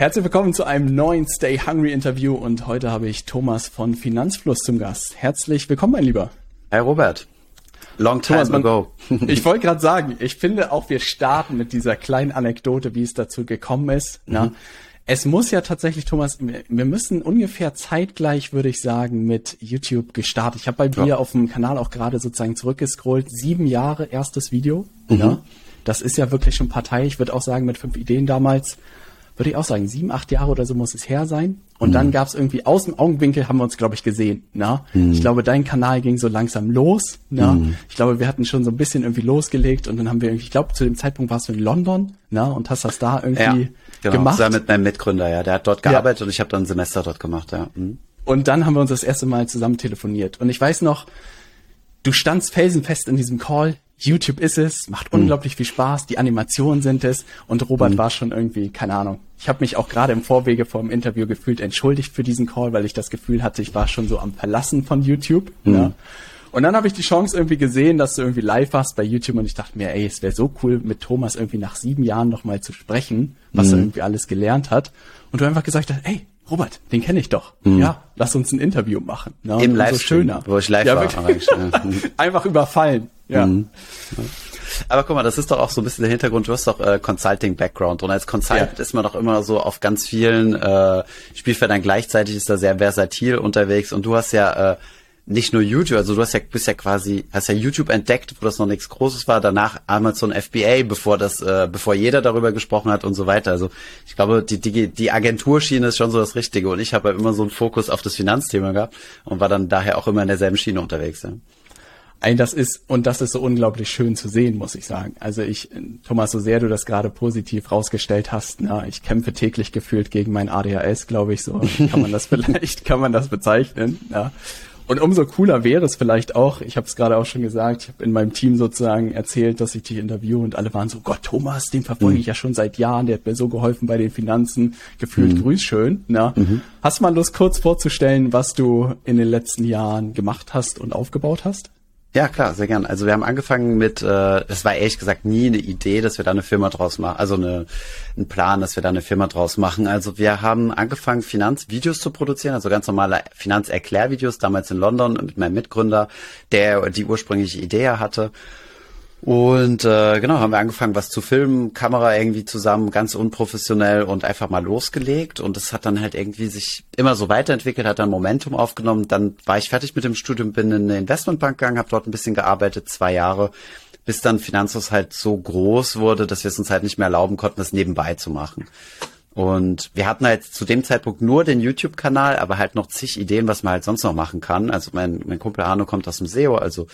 Herzlich willkommen zu einem neuen Stay Hungry Interview und heute habe ich Thomas von Finanzfluss zum Gast. Herzlich willkommen, mein Lieber. Hi Robert. Long time Thomas, ago. ich wollte gerade sagen, ich finde auch, wir starten mit dieser kleinen Anekdote, wie es dazu gekommen ist. Mhm. Na, es muss ja tatsächlich, Thomas, wir müssen ungefähr zeitgleich, würde ich sagen, mit YouTube gestartet. Ich habe bei dir ja. auf dem Kanal auch gerade sozusagen zurückgescrollt. Sieben Jahre erstes Video. Mhm. Ja, das ist ja wirklich schon Partei. Ich würde auch sagen, mit fünf Ideen damals würde ich auch sagen, sieben, acht Jahre oder so muss es her sein. Und mhm. dann gab es irgendwie aus dem Augenwinkel haben wir uns, glaube ich, gesehen. Na? Mhm. Ich glaube, dein Kanal ging so langsam los. Na? Mhm. Ich glaube, wir hatten schon so ein bisschen irgendwie losgelegt und dann haben wir irgendwie, ich glaube, zu dem Zeitpunkt warst du in London na? und hast das da irgendwie ja, genau. gemacht. Zusammen mit meinem Mitgründer, ja. Der hat dort gearbeitet ja. und ich habe dann ein Semester dort gemacht, ja. Mhm. Und dann haben wir uns das erste Mal zusammen telefoniert. Und ich weiß noch, du standst felsenfest in diesem Call. YouTube ist es, macht mhm. unglaublich viel Spaß, die Animationen sind es und Robert mhm. war schon irgendwie, keine Ahnung. Ich habe mich auch gerade im Vorwege vor dem Interview gefühlt entschuldigt für diesen Call, weil ich das Gefühl hatte, ich war schon so am Verlassen von YouTube. Mhm. Ja. Und dann habe ich die Chance irgendwie gesehen, dass du irgendwie live warst bei YouTube und ich dachte mir, ey, es wäre so cool, mit Thomas irgendwie nach sieben Jahren nochmal zu sprechen, was er mhm. irgendwie alles gelernt hat. Und du einfach gesagt hast, ey, Robert, den kenne ich doch. Mhm. Ja, lass uns ein Interview machen. Ne? Im Live so schöner. wo ich live ja, war. einfach überfallen. Ja. Mhm. Aber guck mal, das ist doch auch so ein bisschen der Hintergrund. Du hast doch äh, Consulting-Background und als Consultant ja. ist man doch immer so auf ganz vielen äh, Spielfeldern gleichzeitig ist da sehr versatil unterwegs und du hast ja äh, nicht nur YouTube, also du hast ja bist ja quasi hast ja YouTube entdeckt, wo das noch nichts Großes war, danach Amazon FBA, bevor das äh, bevor jeder darüber gesprochen hat und so weiter. Also ich glaube, die die, die Agenturschiene ist schon so das Richtige und ich habe ja immer so einen Fokus auf das Finanzthema gehabt und war dann daher auch immer in derselben Schiene unterwegs. Ja. Ein, das ist, und das ist so unglaublich schön zu sehen, muss ich sagen. Also ich, Thomas, so sehr du das gerade positiv rausgestellt hast, na, ich kämpfe täglich gefühlt gegen mein ADHS, glaube ich, so kann man das vielleicht, kann man das bezeichnen, ja. Und umso cooler wäre es vielleicht auch, ich habe es gerade auch schon gesagt, ich habe in meinem Team sozusagen erzählt, dass ich dich interview und alle waren so, Gott, Thomas, den verfolge mhm. ich ja schon seit Jahren, der hat mir so geholfen bei den Finanzen, gefühlt mhm. grüß schön. Na? Mhm. Hast du mal Lust, kurz vorzustellen, was du in den letzten Jahren gemacht hast und aufgebaut hast? Ja, klar, sehr gern. Also wir haben angefangen mit, äh, es war ehrlich gesagt nie eine Idee, dass wir da eine Firma draus machen, also eine, ein Plan, dass wir da eine Firma draus machen. Also wir haben angefangen, Finanzvideos zu produzieren, also ganz normale Finanzerklärvideos, damals in London mit meinem Mitgründer, der die ursprüngliche Idee hatte. Und äh, genau, haben wir angefangen, was zu filmen, Kamera irgendwie zusammen, ganz unprofessionell und einfach mal losgelegt. Und es hat dann halt irgendwie sich immer so weiterentwickelt, hat dann Momentum aufgenommen. Dann war ich fertig mit dem Studium, bin in eine Investmentbank gegangen, habe dort ein bisschen gearbeitet, zwei Jahre, bis dann Finanzhaus halt so groß wurde, dass wir es uns halt nicht mehr erlauben konnten, das nebenbei zu machen. Und wir hatten halt zu dem Zeitpunkt nur den YouTube-Kanal, aber halt noch zig Ideen, was man halt sonst noch machen kann. Also mein, mein Kumpel Arno kommt aus dem SEO, also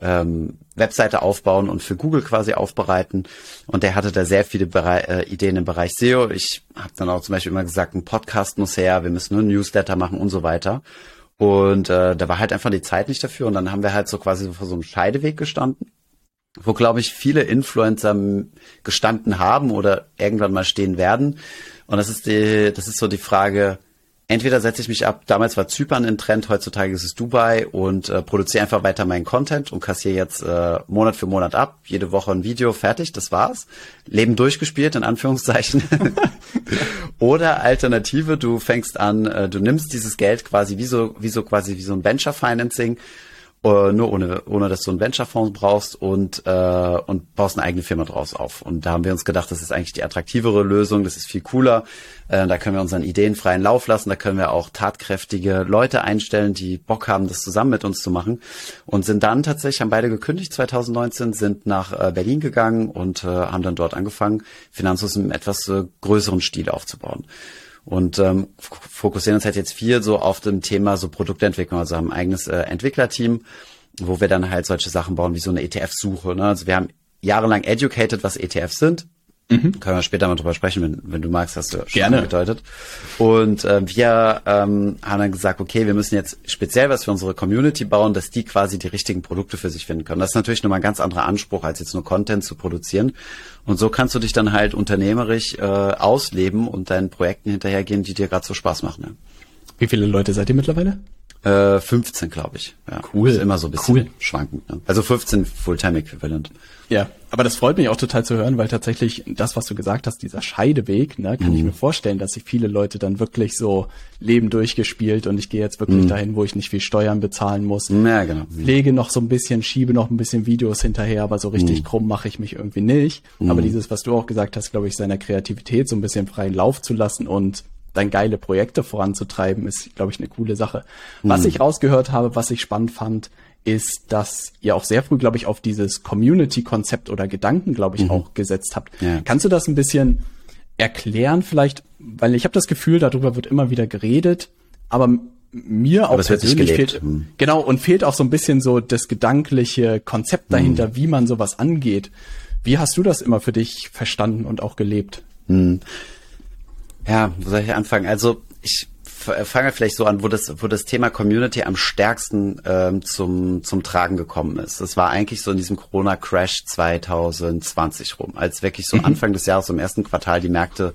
ähm, Webseite aufbauen und für Google quasi aufbereiten. Und der hatte da sehr viele Bere äh, Ideen im Bereich SEO. Ich habe dann auch zum Beispiel immer gesagt, ein Podcast muss her, wir müssen nur ein Newsletter machen und so weiter. Und äh, da war halt einfach die Zeit nicht dafür. Und dann haben wir halt so quasi vor so einem Scheideweg gestanden wo, glaube ich, viele Influencer gestanden haben oder irgendwann mal stehen werden. Und das ist die, das ist so die Frage, entweder setze ich mich ab, damals war Zypern in Trend, heutzutage ist es Dubai und äh, produziere einfach weiter meinen Content und kassiere jetzt äh, Monat für Monat ab, jede Woche ein Video, fertig, das war's. Leben durchgespielt, in Anführungszeichen. Oder Alternative, du fängst an, äh, du nimmst dieses Geld quasi wie so, wie so quasi wie so ein Venture Financing äh, nur ohne, ohne dass du einen Venture-Fonds brauchst und, äh, und baust eine eigene Firma draus auf. Und da haben wir uns gedacht, das ist eigentlich die attraktivere Lösung, das ist viel cooler. Äh, da können wir unseren Ideen freien Lauf lassen, da können wir auch tatkräftige Leute einstellen, die Bock haben, das zusammen mit uns zu machen. Und sind dann tatsächlich, haben beide gekündigt 2019, sind nach äh, Berlin gegangen und äh, haben dann dort angefangen, Finanzhus im etwas äh, größeren Stil aufzubauen und ähm, fokussieren uns halt jetzt viel so auf dem Thema so Produktentwicklung, also haben ein eigenes äh, Entwicklerteam, wo wir dann halt solche Sachen bauen wie so eine ETF-Suche. Ne? Also wir haben jahrelang educated, was ETFs sind, Mhm. Können wir später mal drüber sprechen, wenn, wenn du magst, hast du schon Gerne. angedeutet. Und äh, wir ähm, haben dann gesagt, okay, wir müssen jetzt speziell was für unsere Community bauen, dass die quasi die richtigen Produkte für sich finden können. Das ist natürlich nochmal ein ganz anderer Anspruch, als jetzt nur Content zu produzieren. Und so kannst du dich dann halt unternehmerisch äh, ausleben und deinen Projekten hinterhergehen, die dir gerade so Spaß machen. Ja. Wie viele Leute seid ihr mittlerweile? Äh, 15, glaube ich. Ja. Cool. Ist immer so ein bisschen Cool. schwankend. Ne? Also 15 Fulltime-Äquivalent. Ja, aber das freut mich auch total zu hören, weil tatsächlich das, was du gesagt hast, dieser Scheideweg, ne, kann ich mir vorstellen, dass sich viele Leute dann wirklich so Leben durchgespielt und ich gehe jetzt wirklich dahin, wo ich nicht viel Steuern bezahlen muss. Ja, genau. Pflege noch so ein bisschen, schiebe noch ein bisschen Videos hinterher, aber so richtig krumm mache ich mich irgendwie nicht. Aber dieses, was du auch gesagt hast, glaube ich, seiner Kreativität so ein bisschen freien Lauf zu lassen und dann geile Projekte voranzutreiben, ist, glaube ich, eine coole Sache. Was ich rausgehört habe, was ich spannend fand, ist, dass ihr auch sehr früh, glaube ich, auf dieses Community-Konzept oder Gedanken, glaube ich, auch gesetzt habt. Ja. Kannst du das ein bisschen erklären vielleicht? Weil ich habe das Gefühl, darüber wird immer wieder geredet, aber mir auch nicht persönlich fehlt, Hm. genau, und fehlt auch so ein bisschen so das gedankliche Konzept dahinter, Hm. wie man sowas angeht. Wie hast du das immer für dich verstanden und auch gelebt? Ja, wo soll ich anfangen? Also ich f- fange vielleicht so an, wo das, wo das Thema Community am stärksten ähm, zum, zum Tragen gekommen ist. Das war eigentlich so in diesem Corona-Crash 2020 rum, als wirklich so Anfang des Jahres im ersten Quartal die Märkte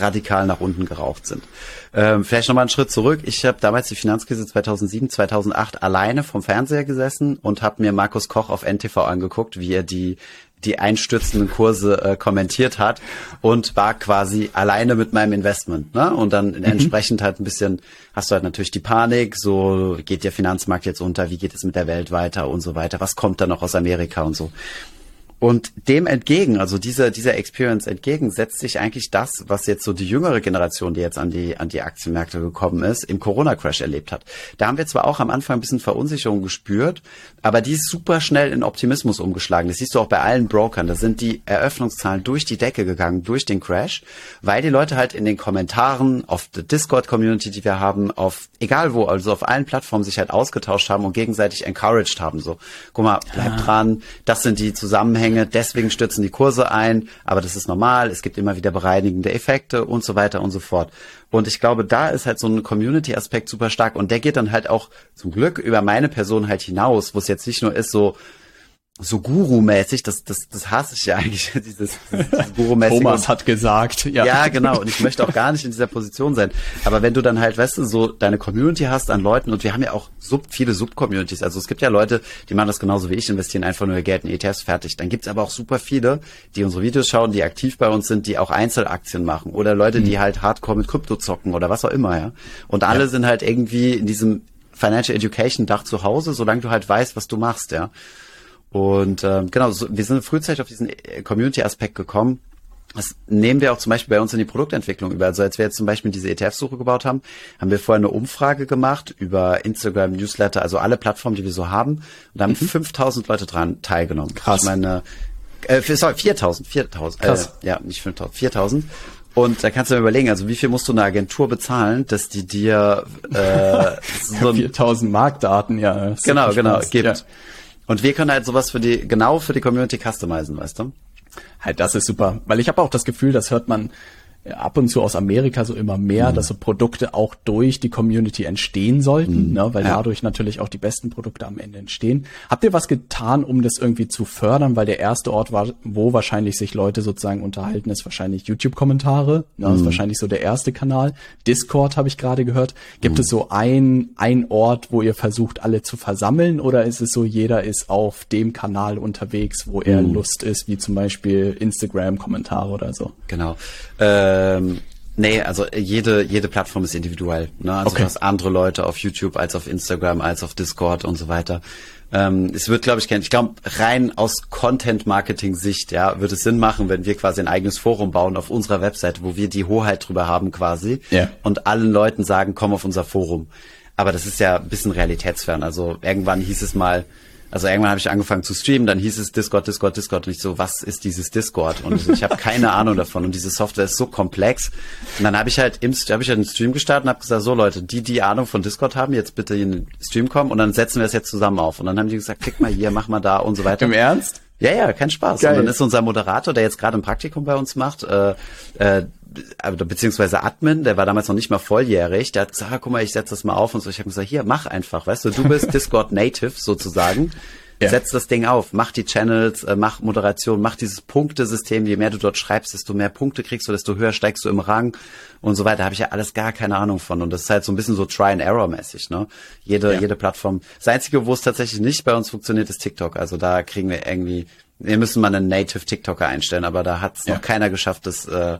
radikal nach unten geraucht sind. Ähm, vielleicht nochmal einen Schritt zurück. Ich habe damals die Finanzkrise 2007, 2008 alleine vom Fernseher gesessen und habe mir Markus Koch auf NTV angeguckt, wie er die die einstürzenden Kurse äh, kommentiert hat und war quasi alleine mit meinem Investment. Ne? Und dann entsprechend halt ein bisschen, hast du halt natürlich die Panik, so geht der Finanzmarkt jetzt unter, wie geht es mit der Welt weiter und so weiter, was kommt da noch aus Amerika und so. Und dem entgegen, also dieser, dieser Experience entgegen, setzt sich eigentlich das, was jetzt so die jüngere Generation, die jetzt an die, an die Aktienmärkte gekommen ist, im Corona-Crash erlebt hat. Da haben wir zwar auch am Anfang ein bisschen Verunsicherung gespürt, aber die ist super schnell in Optimismus umgeschlagen. Das siehst du auch bei allen Brokern. Da sind die Eröffnungszahlen durch die Decke gegangen, durch den Crash, weil die Leute halt in den Kommentaren, auf der Discord-Community, die wir haben, auf, egal wo, also auf allen Plattformen sich halt ausgetauscht haben und gegenseitig encouraged haben. So, guck mal, bleib dran, das sind die Zusammenhänge, deswegen stürzen die Kurse ein, aber das ist normal, es gibt immer wieder bereinigende Effekte und so weiter und so fort. Und ich glaube, da ist halt so ein Community-Aspekt super stark. Und der geht dann halt auch zum Glück über meine Person halt hinaus, wo es jetzt nicht nur ist so, so Guru-mäßig, das, das, das hasse ich ja eigentlich, dieses, dieses Guru-mäßige. Thomas hat gesagt, ja. Ja, genau. Und ich möchte auch gar nicht in dieser Position sein. Aber wenn du dann halt, weißt du, so deine Community hast an Leuten und wir haben ja auch sub, viele Sub-Communities. Also es gibt ja Leute, die machen das genauso wie ich, investieren einfach nur ihr Geld in ETFs fertig. Dann gibt's aber auch super viele, die unsere Videos schauen, die aktiv bei uns sind, die auch Einzelaktien machen. Oder Leute, die halt hardcore mit Krypto zocken oder was auch immer, ja. Und alle sind halt irgendwie in diesem Financial Education Dach zu Hause, solange du halt weißt, was du machst, ja. Und ähm, genau, so, wir sind frühzeitig auf diesen äh, Community-Aspekt gekommen. Das nehmen wir auch zum Beispiel bei uns in die Produktentwicklung über. Also als wir jetzt zum Beispiel diese ETF-Suche gebaut haben, haben wir vorher eine Umfrage gemacht über Instagram, Newsletter, also alle Plattformen, die wir so haben. Und da haben 5000 Leute dran teilgenommen. Mhm. Krass. Ich meine, äh, sorry, 4000, 4000. Krass. Äh, ja, nicht 5000, 4000. Und da kannst du mir überlegen, also wie viel musst du einer Agentur bezahlen, dass die dir äh, so ein 4000 Marktdaten, ja. genau, genau, gibt. Ja. Und wir können halt sowas für die, genau für die Community customizen, weißt du? Halt, das ist super. Weil ich habe auch das Gefühl, das hört man ab und zu aus Amerika so immer mehr, Mhm. dass so Produkte auch durch die Community entstehen sollten, ne, weil Ja. dadurch natürlich auch die besten Produkte am Ende entstehen. Habt ihr was getan, um das irgendwie zu fördern? Weil der erste Ort war, wo wahrscheinlich sich Leute sozusagen unterhalten, ist wahrscheinlich YouTube-Kommentare. Ne, Mhm. ist wahrscheinlich so der erste Kanal. Discord habe ich gerade gehört. Gibt Mhm. es so ein, ein Ort, wo ihr versucht, alle zu versammeln? Oder ist es so, jeder ist auf dem Kanal unterwegs, wo er Mhm. Lust ist, wie zum Beispiel Instagram-Kommentare oder so? Genau. Ähm, nee, also jede, jede Plattform ist individuell. Ne? Also Okay. du hast andere Leute auf YouTube als auf Instagram, als auf Discord und so weiter. Ähm, es wird, glaube ich, kein, ich glaube, rein aus Content-Marketing-Sicht, ja, wird es Sinn machen, wenn wir quasi ein eigenes Forum bauen auf unserer Webseite, wo wir die Hoheit drüber haben quasi Ja. und allen Leuten sagen, komm auf unser Forum. Aber das ist ja ein bisschen realitätsfern. Also irgendwann hieß es mal, also irgendwann habe ich angefangen zu streamen, dann hieß es Discord, Discord, Discord und ich so, was ist dieses Discord? Und ich habe keine Ahnung davon und diese Software ist so komplex. Und dann habe ich halt im habe ich halt einen Stream gestartet und habe gesagt, so Leute, die die Ahnung von Discord haben, jetzt bitte in den Stream kommen und dann setzen wir es jetzt zusammen auf. Und dann haben die gesagt, klick mal hier, mach mal da und so weiter. Im Ernst? Ja, ja, kein Spaß. Geil. Und dann ist unser Moderator, der jetzt gerade ein Praktikum bei uns macht, äh, äh, beziehungsweise Admin, der war damals noch nicht mal volljährig, der hat gesagt, ah, guck mal, ich setze das mal auf und so. Ich habe gesagt, hier, mach einfach, weißt du, du bist Discord Native sozusagen. Ja. Setz das Ding auf, mach die Channels, äh, mach Moderation, mach dieses Punktesystem. Je mehr du dort schreibst, desto mehr Punkte kriegst du, desto höher steigst du im Rang und so weiter. Da habe ich ja alles gar keine Ahnung von. Und das ist halt so ein bisschen so Try-and-Error-mäßig. Ne? Jede, ja. jede Plattform. Das Einzige, wo es tatsächlich nicht bei uns funktioniert, ist TikTok. Also da kriegen wir irgendwie, wir müssen mal einen Native TikToker einstellen, aber da hat es ja. noch keiner geschafft, das äh,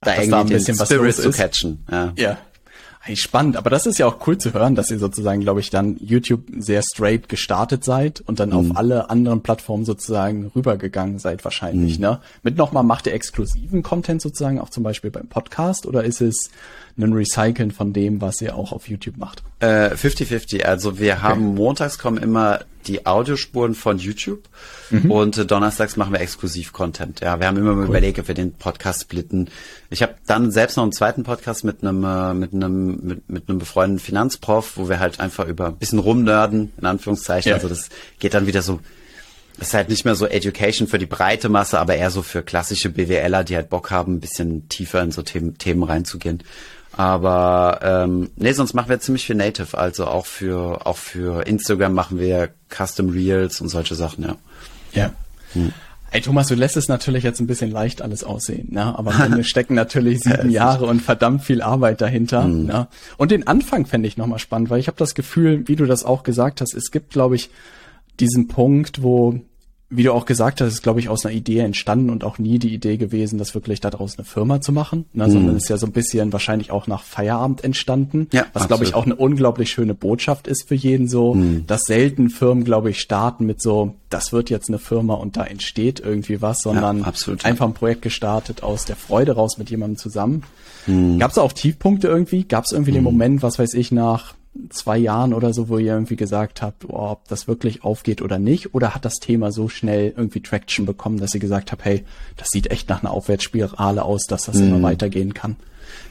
da irgendwie da ein bisschen den Spirit zu catchen. Ja. ja. Spannend, aber das ist ja auch cool zu hören, dass ihr sozusagen, glaube ich, dann YouTube sehr straight gestartet seid und dann mhm. auf alle anderen Plattformen sozusagen rübergegangen seid wahrscheinlich, mhm. ne? Mit nochmal, macht ihr exklusiven Content sozusagen auch zum Beispiel beim Podcast oder ist es ein Recyceln von dem, was ihr auch auf YouTube macht? 50-50. Äh, also wir okay. haben montags kommen immer die Audiospuren von YouTube mhm. und äh, donnerstags machen wir exklusiv Content. Ja, wir haben immer cool. überlegt, ob wir den Podcast splitten. Ich habe dann selbst noch einen zweiten Podcast mit einem äh, mit einem mit, mit einem befreundeten Finanzprof, wo wir halt einfach über ein bisschen rumnörden in Anführungszeichen. Ja. Also das geht dann wieder so das ist halt nicht mehr so Education für die breite Masse, aber eher so für klassische BWLer, die halt Bock haben, ein bisschen tiefer in so Themen, Themen reinzugehen. Aber ähm, nee, sonst machen wir ziemlich viel Native, also auch für auch für Instagram machen wir Custom Reels und solche Sachen, ja. Ja. Hm. Ey Thomas, du lässt es natürlich jetzt ein bisschen leicht alles aussehen, ne? aber am stecken natürlich sieben Jahre und verdammt viel Arbeit dahinter. Mhm. Ne? Und den Anfang fände ich nochmal spannend, weil ich habe das Gefühl, wie du das auch gesagt hast, es gibt, glaube ich, diesen Punkt, wo wie du auch gesagt hast, ist, glaube ich, aus einer Idee entstanden und auch nie die Idee gewesen, das wirklich daraus eine Firma zu machen, ne, mhm. sondern ist ja so ein bisschen wahrscheinlich auch nach Feierabend entstanden, ja, was, glaube ich, auch eine unglaublich schöne Botschaft ist für jeden so, mhm. dass selten Firmen, glaube ich, starten mit so, das wird jetzt eine Firma und da entsteht irgendwie was, sondern ja, einfach ein Projekt gestartet aus der Freude raus mit jemandem zusammen. Mhm. Gab es auch Tiefpunkte irgendwie? Gab es irgendwie den mhm. Moment, was weiß ich, nach zwei Jahren oder so, wo ihr irgendwie gesagt habt, oh, ob das wirklich aufgeht oder nicht? Oder hat das Thema so schnell irgendwie Traction bekommen, dass ihr gesagt habt, hey, das sieht echt nach einer Aufwärtsspirale aus, dass das mhm. immer weitergehen kann?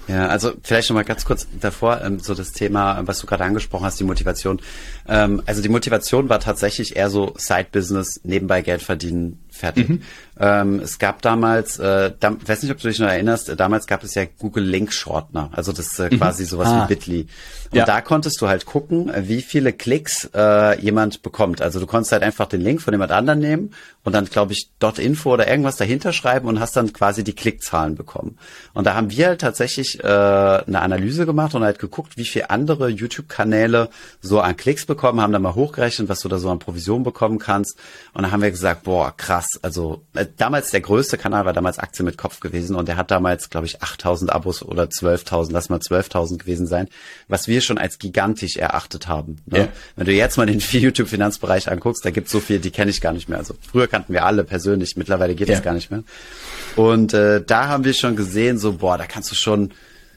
Ja, also vielleicht noch mal ganz kurz davor, ähm, so das Thema, was du gerade angesprochen hast, die Motivation. Ähm, also die Motivation war tatsächlich eher so Side-Business, nebenbei Geld verdienen, fertig. Mhm. Ähm, es gab damals, äh, da, weiß nicht, ob du dich noch erinnerst, äh, damals gab es ja Google Link Shortener, also das ist äh, mhm. quasi sowas ah. wie Bitly. Und ja. da konntest du halt gucken, äh, wie viele Klicks äh, jemand bekommt. Also du konntest halt einfach den Link von jemand anderen nehmen und dann, glaube ich, .info oder irgendwas dahinter schreiben und hast dann quasi die Klickzahlen bekommen. Und da haben wir halt tatsächlich äh, eine Analyse gemacht und halt geguckt, wie viele andere YouTube-Kanäle so an Klicks bekommen, haben dann mal hochgerechnet, was du da so an Provision bekommen kannst. Und dann haben wir gesagt, boah, krass. Also äh, damals der größte Kanal war damals Aktien mit Kopf gewesen und der hat damals, glaube ich, 8000 Abos oder 12.000, lass mal 12.000 gewesen sein, was wir schon als gigantisch erachtet haben. Ne? Ja. Wenn du jetzt mal den YouTube-Finanzbereich anguckst, da gibt's so viel, die kenne ich gar nicht mehr. Also früher kannten wir alle persönlich, mittlerweile geht ja. das gar nicht mehr. Und äh, da haben wir schon gesehen, so, boah, da kannst du schon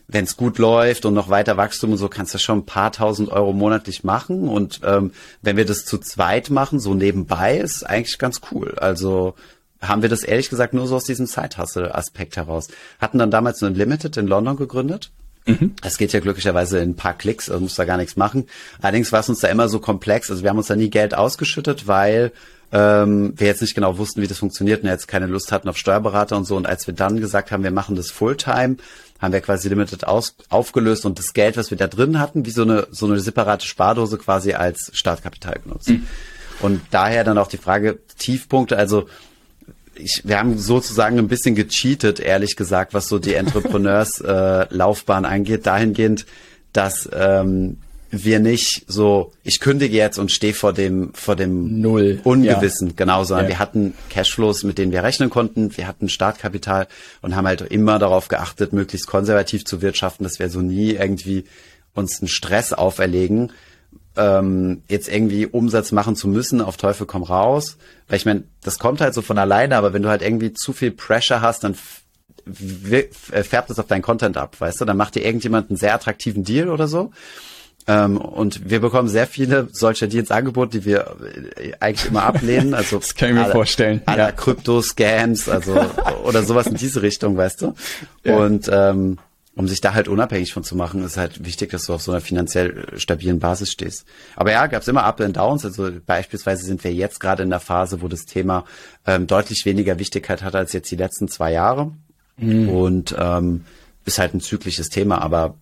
wenn es gut läuft und noch weiter Wachstum und so, kannst du schon ein paar tausend Euro monatlich machen. Und ähm, wenn wir das zu zweit machen, so nebenbei, ist eigentlich ganz cool. Also haben wir das ehrlich gesagt nur so aus diesem Side-Hustle-Aspekt heraus. Hatten dann damals ein Limited in London gegründet. Mhm. Das geht ja glücklicherweise in ein paar Klicks, also muss da gar nichts machen. Allerdings war es uns da immer so komplex, also wir haben uns da nie Geld ausgeschüttet, weil ähm, wir jetzt nicht genau wussten, wie das funktioniert und jetzt keine Lust hatten auf Steuerberater und so. Und als wir dann gesagt haben, wir machen das Fulltime, haben wir quasi Limited aus, aufgelöst und das Geld, was wir da drin hatten, wie so eine, so eine separate Spardose quasi als Startkapital genutzt. Mhm. Und daher dann auch die Frage, Tiefpunkte, also ich, wir haben sozusagen ein bisschen gecheatet, ehrlich gesagt, was so die Entrepreneurs-Laufbahn äh, angeht, dahingehend, dass ähm, wir nicht so, ich kündige jetzt und stehe vor dem, vor dem Null. Ungewissen, ja. genau, sondern ja. wir hatten Cashflows, mit denen wir rechnen konnten, wir hatten Startkapital und haben halt immer darauf geachtet, möglichst konservativ zu wirtschaften, dass wir so nie irgendwie uns einen Stress auferlegen, ähm, jetzt irgendwie Umsatz machen zu müssen, auf Teufel komm raus. Weil ich meine, das kommt halt so von alleine, aber wenn du halt irgendwie zu viel Pressure hast, dann färbt es auf deinen Content ab, weißt du? Dann macht dir irgendjemand einen sehr attraktiven Deal oder so ähm, und wir bekommen sehr viele solcher Dienstangebote, die wir äh, eigentlich immer ablehnen. Also das kann ich mir alle, vorstellen. Alle ja. Krypto-Scams, also oder sowas in diese Richtung, weißt du. Ja. Und ähm, um sich da halt unabhängig von zu machen, ist halt wichtig, dass du auf so einer finanziell stabilen Basis stehst. Aber ja, gab es immer Up and Downs. Also beispielsweise sind wir jetzt gerade in der Phase, wo das Thema ähm, deutlich weniger Wichtigkeit hat als jetzt die letzten zwei Jahre. Mhm. Und ähm, ist halt ein zyklisches Thema, aber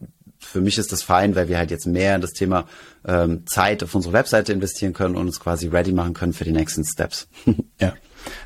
für mich ist das fein, weil wir halt jetzt mehr in das Thema ähm, Zeit auf unsere Webseite investieren können und uns quasi ready machen können für die nächsten Steps. ja.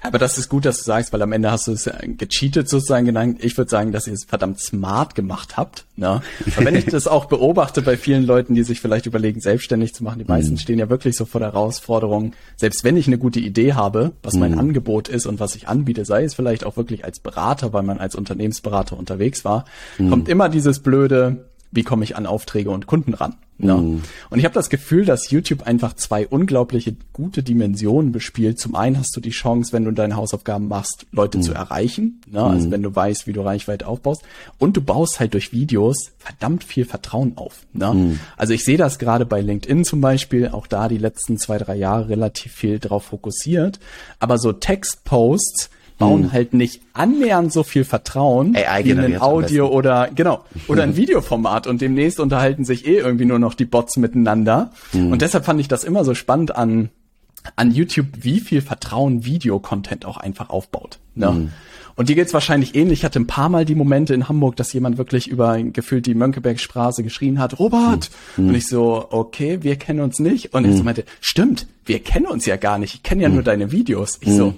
Aber das ist gut, dass du sagst, weil am Ende hast du es gecheatet sozusagen genannt. Ich würde sagen, dass ihr es verdammt smart gemacht habt. Ne? Aber wenn ich das auch beobachte bei vielen Leuten, die sich vielleicht überlegen, selbstständig zu machen, die meisten mhm. stehen ja wirklich so vor der Herausforderung, selbst wenn ich eine gute Idee habe, was mein mhm. Angebot ist und was ich anbiete, sei es vielleicht auch wirklich als Berater, weil man als Unternehmensberater unterwegs war, mhm. kommt immer dieses blöde, wie komme ich an Aufträge und Kunden ran. Ne? Mm. Und ich habe das Gefühl, dass YouTube einfach zwei unglaubliche gute Dimensionen bespielt. Zum einen hast du die Chance, wenn du deine Hausaufgaben machst, Leute mm. zu erreichen, ne? also mm. wenn du weißt, wie du Reichweite aufbaust. Und du baust halt durch Videos verdammt viel Vertrauen auf. Ne? Mm. Also ich sehe das gerade bei LinkedIn zum Beispiel, auch da die letzten zwei, drei Jahre relativ viel drauf fokussiert. Aber so Textposts, bauen hm. halt nicht annähernd so viel Vertrauen AI wie ein Audio oder genau oder ein Videoformat und demnächst unterhalten sich eh irgendwie nur noch die Bots miteinander hm. und deshalb fand ich das immer so spannend an an YouTube, wie viel Vertrauen Videocontent auch einfach aufbaut. Ne? Hm. Und dir geht's wahrscheinlich ähnlich. Ich hatte ein paar Mal die Momente in Hamburg, dass jemand wirklich über gefühlt die Mönckebergstraße geschrien hat, Robert! Mhm. Und ich so, okay, wir kennen uns nicht. Und er so meinte, stimmt, wir kennen uns ja gar nicht. Ich kenne ja nur deine Videos. Ich so,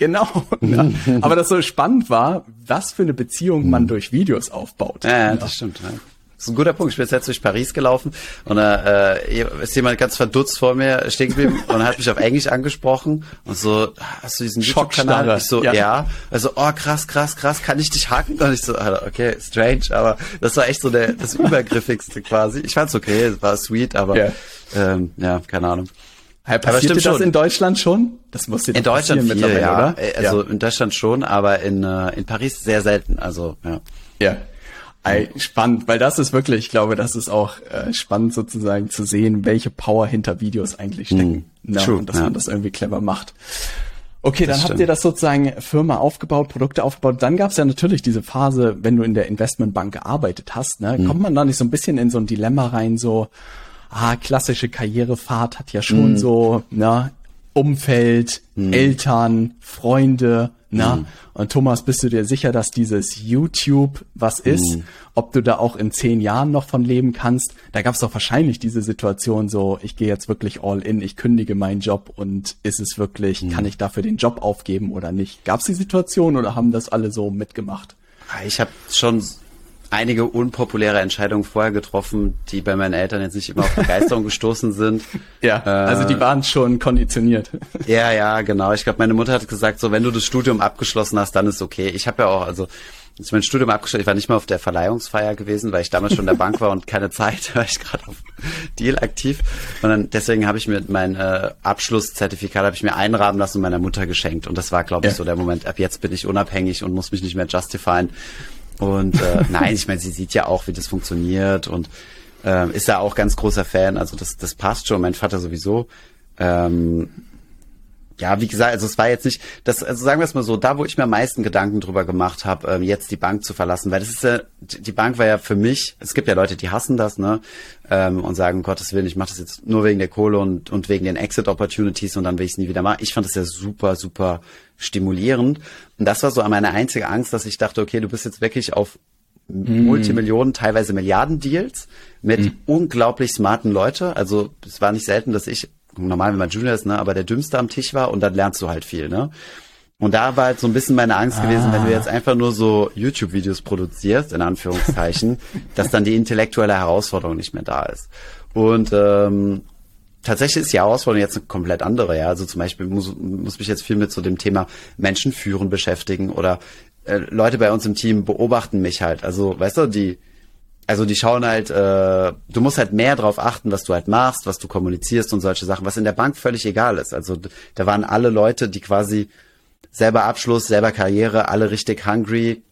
Genau. Ja. Aber das so spannend war, was für eine Beziehung man durch Videos aufbaut. Ja, ja. das stimmt. Ja. Das ist ein guter Punkt. Ich bin jetzt durch Paris gelaufen und da äh, ist jemand ganz verdutzt vor mir stehen geblieben und hat mich auf Englisch angesprochen und so, hast du diesen YouTube-Kanal? Ich so, ja. ja. Also, oh krass, krass, krass, kann ich dich haken? Und ich so, okay, strange, aber das war echt so der das Übergriffigste quasi. Ich fand's okay, war sweet, aber yeah. ähm, ja, keine Ahnung. Hey, passiert das schon. in Deutschland schon? Das muss in Deutschland viel, ja. Oder? Äh, also ja. in Deutschland schon, aber in, äh, in Paris sehr selten. Also ja. Ja. Ey, spannend, weil das ist wirklich, ich glaube, das ist auch äh, spannend sozusagen zu sehen, welche Power hinter Videos eigentlich stecken. Mm, ja, true, und dass ja. man das irgendwie clever macht. Okay, das dann stimmt. habt ihr das sozusagen Firma aufgebaut, Produkte aufgebaut. Dann gab es ja natürlich diese Phase, wenn du in der Investmentbank gearbeitet hast, ne, mm. kommt man da nicht so ein bisschen in so ein Dilemma rein, so, ah, klassische Karrierefahrt hat ja schon mm. so, ne, Umfeld, mm. Eltern, Freunde, na? Mm. Und Thomas, bist du dir sicher, dass dieses YouTube was ist? Mm. Ob du da auch in zehn Jahren noch von leben kannst? Da gab es doch wahrscheinlich diese Situation so, ich gehe jetzt wirklich all in, ich kündige meinen Job und ist es wirklich, mm. kann ich dafür den Job aufgeben oder nicht? Gab es die Situation oder haben das alle so mitgemacht? Ich habe schon einige unpopuläre Entscheidungen vorher getroffen, die bei meinen Eltern jetzt nicht immer auf Begeisterung gestoßen sind. Ja, äh, also die waren schon konditioniert. Ja, ja, genau. Ich glaube, meine Mutter hat gesagt, so wenn du das Studium abgeschlossen hast, dann ist okay. Ich habe ja auch, also als ich mein Studium abgeschlossen, ich war nicht mal auf der Verleihungsfeier gewesen, weil ich damals schon in der Bank war und keine Zeit, war ich gerade auf Deal aktiv. Und dann, deswegen habe ich mir mein äh, Abschlusszertifikat habe ich mir einrahmen lassen und meiner Mutter geschenkt. Und das war, glaube ich, ja. so der Moment, ab jetzt bin ich unabhängig und muss mich nicht mehr justifieren. Und äh, nein, ich meine, sie sieht ja auch, wie das funktioniert und äh, ist da auch ganz großer Fan. Also das, das passt schon. Mein Vater sowieso. Ähm, ja, wie gesagt, also es war jetzt nicht, das, also sagen wir es mal so, da wo ich mir am meisten Gedanken drüber gemacht habe, ähm, jetzt die Bank zu verlassen, weil das ist ja, die Bank war ja für mich, es gibt ja Leute, die hassen das, ne, ähm, und sagen, um Gottes Willen, ich mache das jetzt nur wegen der Kohle und, und wegen den Exit-Opportunities und dann will ich es nie wieder machen. Ich fand das ja super, super stimulierend. Und das war so meine einzige Angst, dass ich dachte, okay, du bist jetzt wirklich auf mm. Multimillionen, teilweise Milliarden Deals mit mm. unglaublich smarten Leute. Also es war nicht selten, dass ich, normal wenn man Junior ist, ne, aber der Dümmste am Tisch war und dann lernst du halt viel, ne? Und da war halt so ein bisschen meine Angst ah. gewesen, wenn du jetzt einfach nur so YouTube-Videos produzierst, in Anführungszeichen, dass dann die intellektuelle Herausforderung nicht mehr da ist. Und ähm, tatsächlich ist die Herausforderung jetzt eine komplett andere. Ja, also zum Beispiel muss, muss mich jetzt viel mit so dem Thema Menschen führen beschäftigen oder äh, Leute bei uns im Team beobachten mich halt. Also weißt du, die also die schauen halt, äh, du musst halt mehr drauf achten, was du halt machst, was du kommunizierst und solche Sachen, was in der Bank völlig egal ist. Also da waren alle Leute, die quasi selber Abschluss, selber Karriere, alle richtig hungry,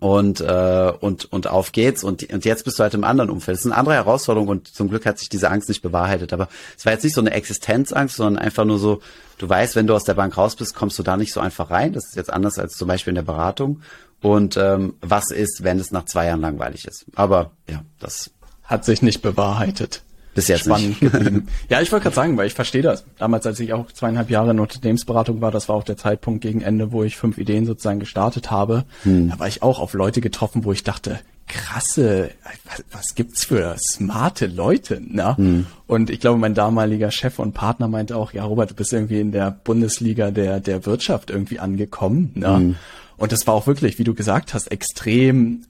und äh, und und auf geht's und und jetzt bist du halt im anderen Umfeld. Das ist eine andere Herausforderung und zum Glück hat sich diese Angst nicht bewahrheitet. Aber es war jetzt nicht so eine Existenzangst, sondern einfach nur so, du weißt, wenn du aus der Bank raus bist, kommst du da nicht so einfach rein. Das ist jetzt anders als zum Beispiel in der Beratung. Und ähm, was ist, wenn es nach zwei Jahren langweilig ist? Aber ja, das hat sich nicht bewahrheitet bis jetzt spannend geblieben. ja, ich wollte gerade sagen, weil ich verstehe das. Damals, als ich auch zweieinhalb Jahre in Unternehmensberatung war, das war auch der Zeitpunkt gegen Ende, wo ich fünf Ideen sozusagen gestartet habe. Hm. Da war ich auch auf Leute getroffen, wo ich dachte, krasse, was, was gibt's für smarte Leute, ne? Mhm. Und ich glaube, mein damaliger Chef und Partner meinte auch, ja, Robert, du bist irgendwie in der Bundesliga der, der Wirtschaft irgendwie angekommen, ne? Mhm. Und das war auch wirklich, wie du gesagt hast, extrem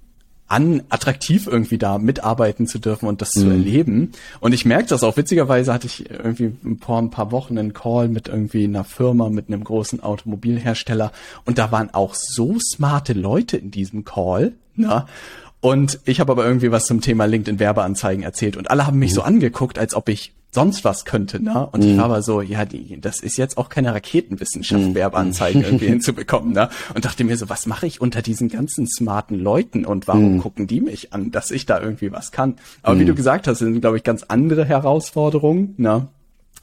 an, attraktiv irgendwie da mitarbeiten zu dürfen und das mhm. zu erleben. Und ich merke das auch. Witzigerweise hatte ich irgendwie vor ein paar Wochen einen Call mit irgendwie einer Firma, mit einem großen Automobilhersteller. Und da waren auch so smarte Leute in diesem Call. Na? Und ich habe aber irgendwie was zum Thema LinkedIn Werbeanzeigen erzählt und alle haben mich mhm. so angeguckt, als ob ich sonst was könnte, ne? Und mhm. ich war aber so, ja, die, das ist jetzt auch keine Raketenwissenschaft, mhm. Werbeanzeigen irgendwie hinzubekommen, ne? Und dachte mir so, was mache ich unter diesen ganzen smarten Leuten und warum mhm. gucken die mich an, dass ich da irgendwie was kann? Aber wie mhm. du gesagt hast, sind, glaube ich, ganz andere Herausforderungen, ne?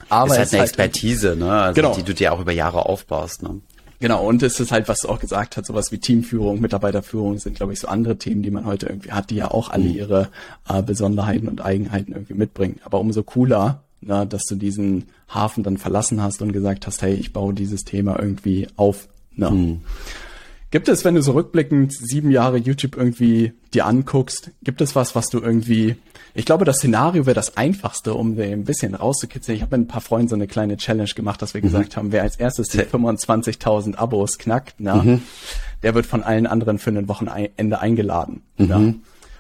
Aber ist halt eine halt Expertise, ne? Also, genau. die du dir auch über Jahre aufbaust, ne? Genau, und es ist halt, was du auch gesagt hast, sowas wie Teamführung, Mitarbeiterführung sind, glaube ich, so andere Themen, die man heute irgendwie hat, die ja auch alle mhm. ihre äh, Besonderheiten und Eigenheiten irgendwie mitbringen. Aber umso cooler, na, dass du diesen Hafen dann verlassen hast und gesagt hast, hey, ich baue dieses Thema irgendwie auf. Na. Mhm. Gibt es, wenn du so rückblickend sieben Jahre YouTube irgendwie dir anguckst, gibt es was, was du irgendwie, ich glaube, das Szenario wäre das einfachste, um ein bisschen rauszukitzeln. Ich habe mit ein paar Freunden so eine kleine Challenge gemacht, dass wir mhm. gesagt haben, wer als erstes die 25.000 Abos knackt, na, mhm. der wird von allen anderen für ein Wochenende eingeladen. Mhm. Na.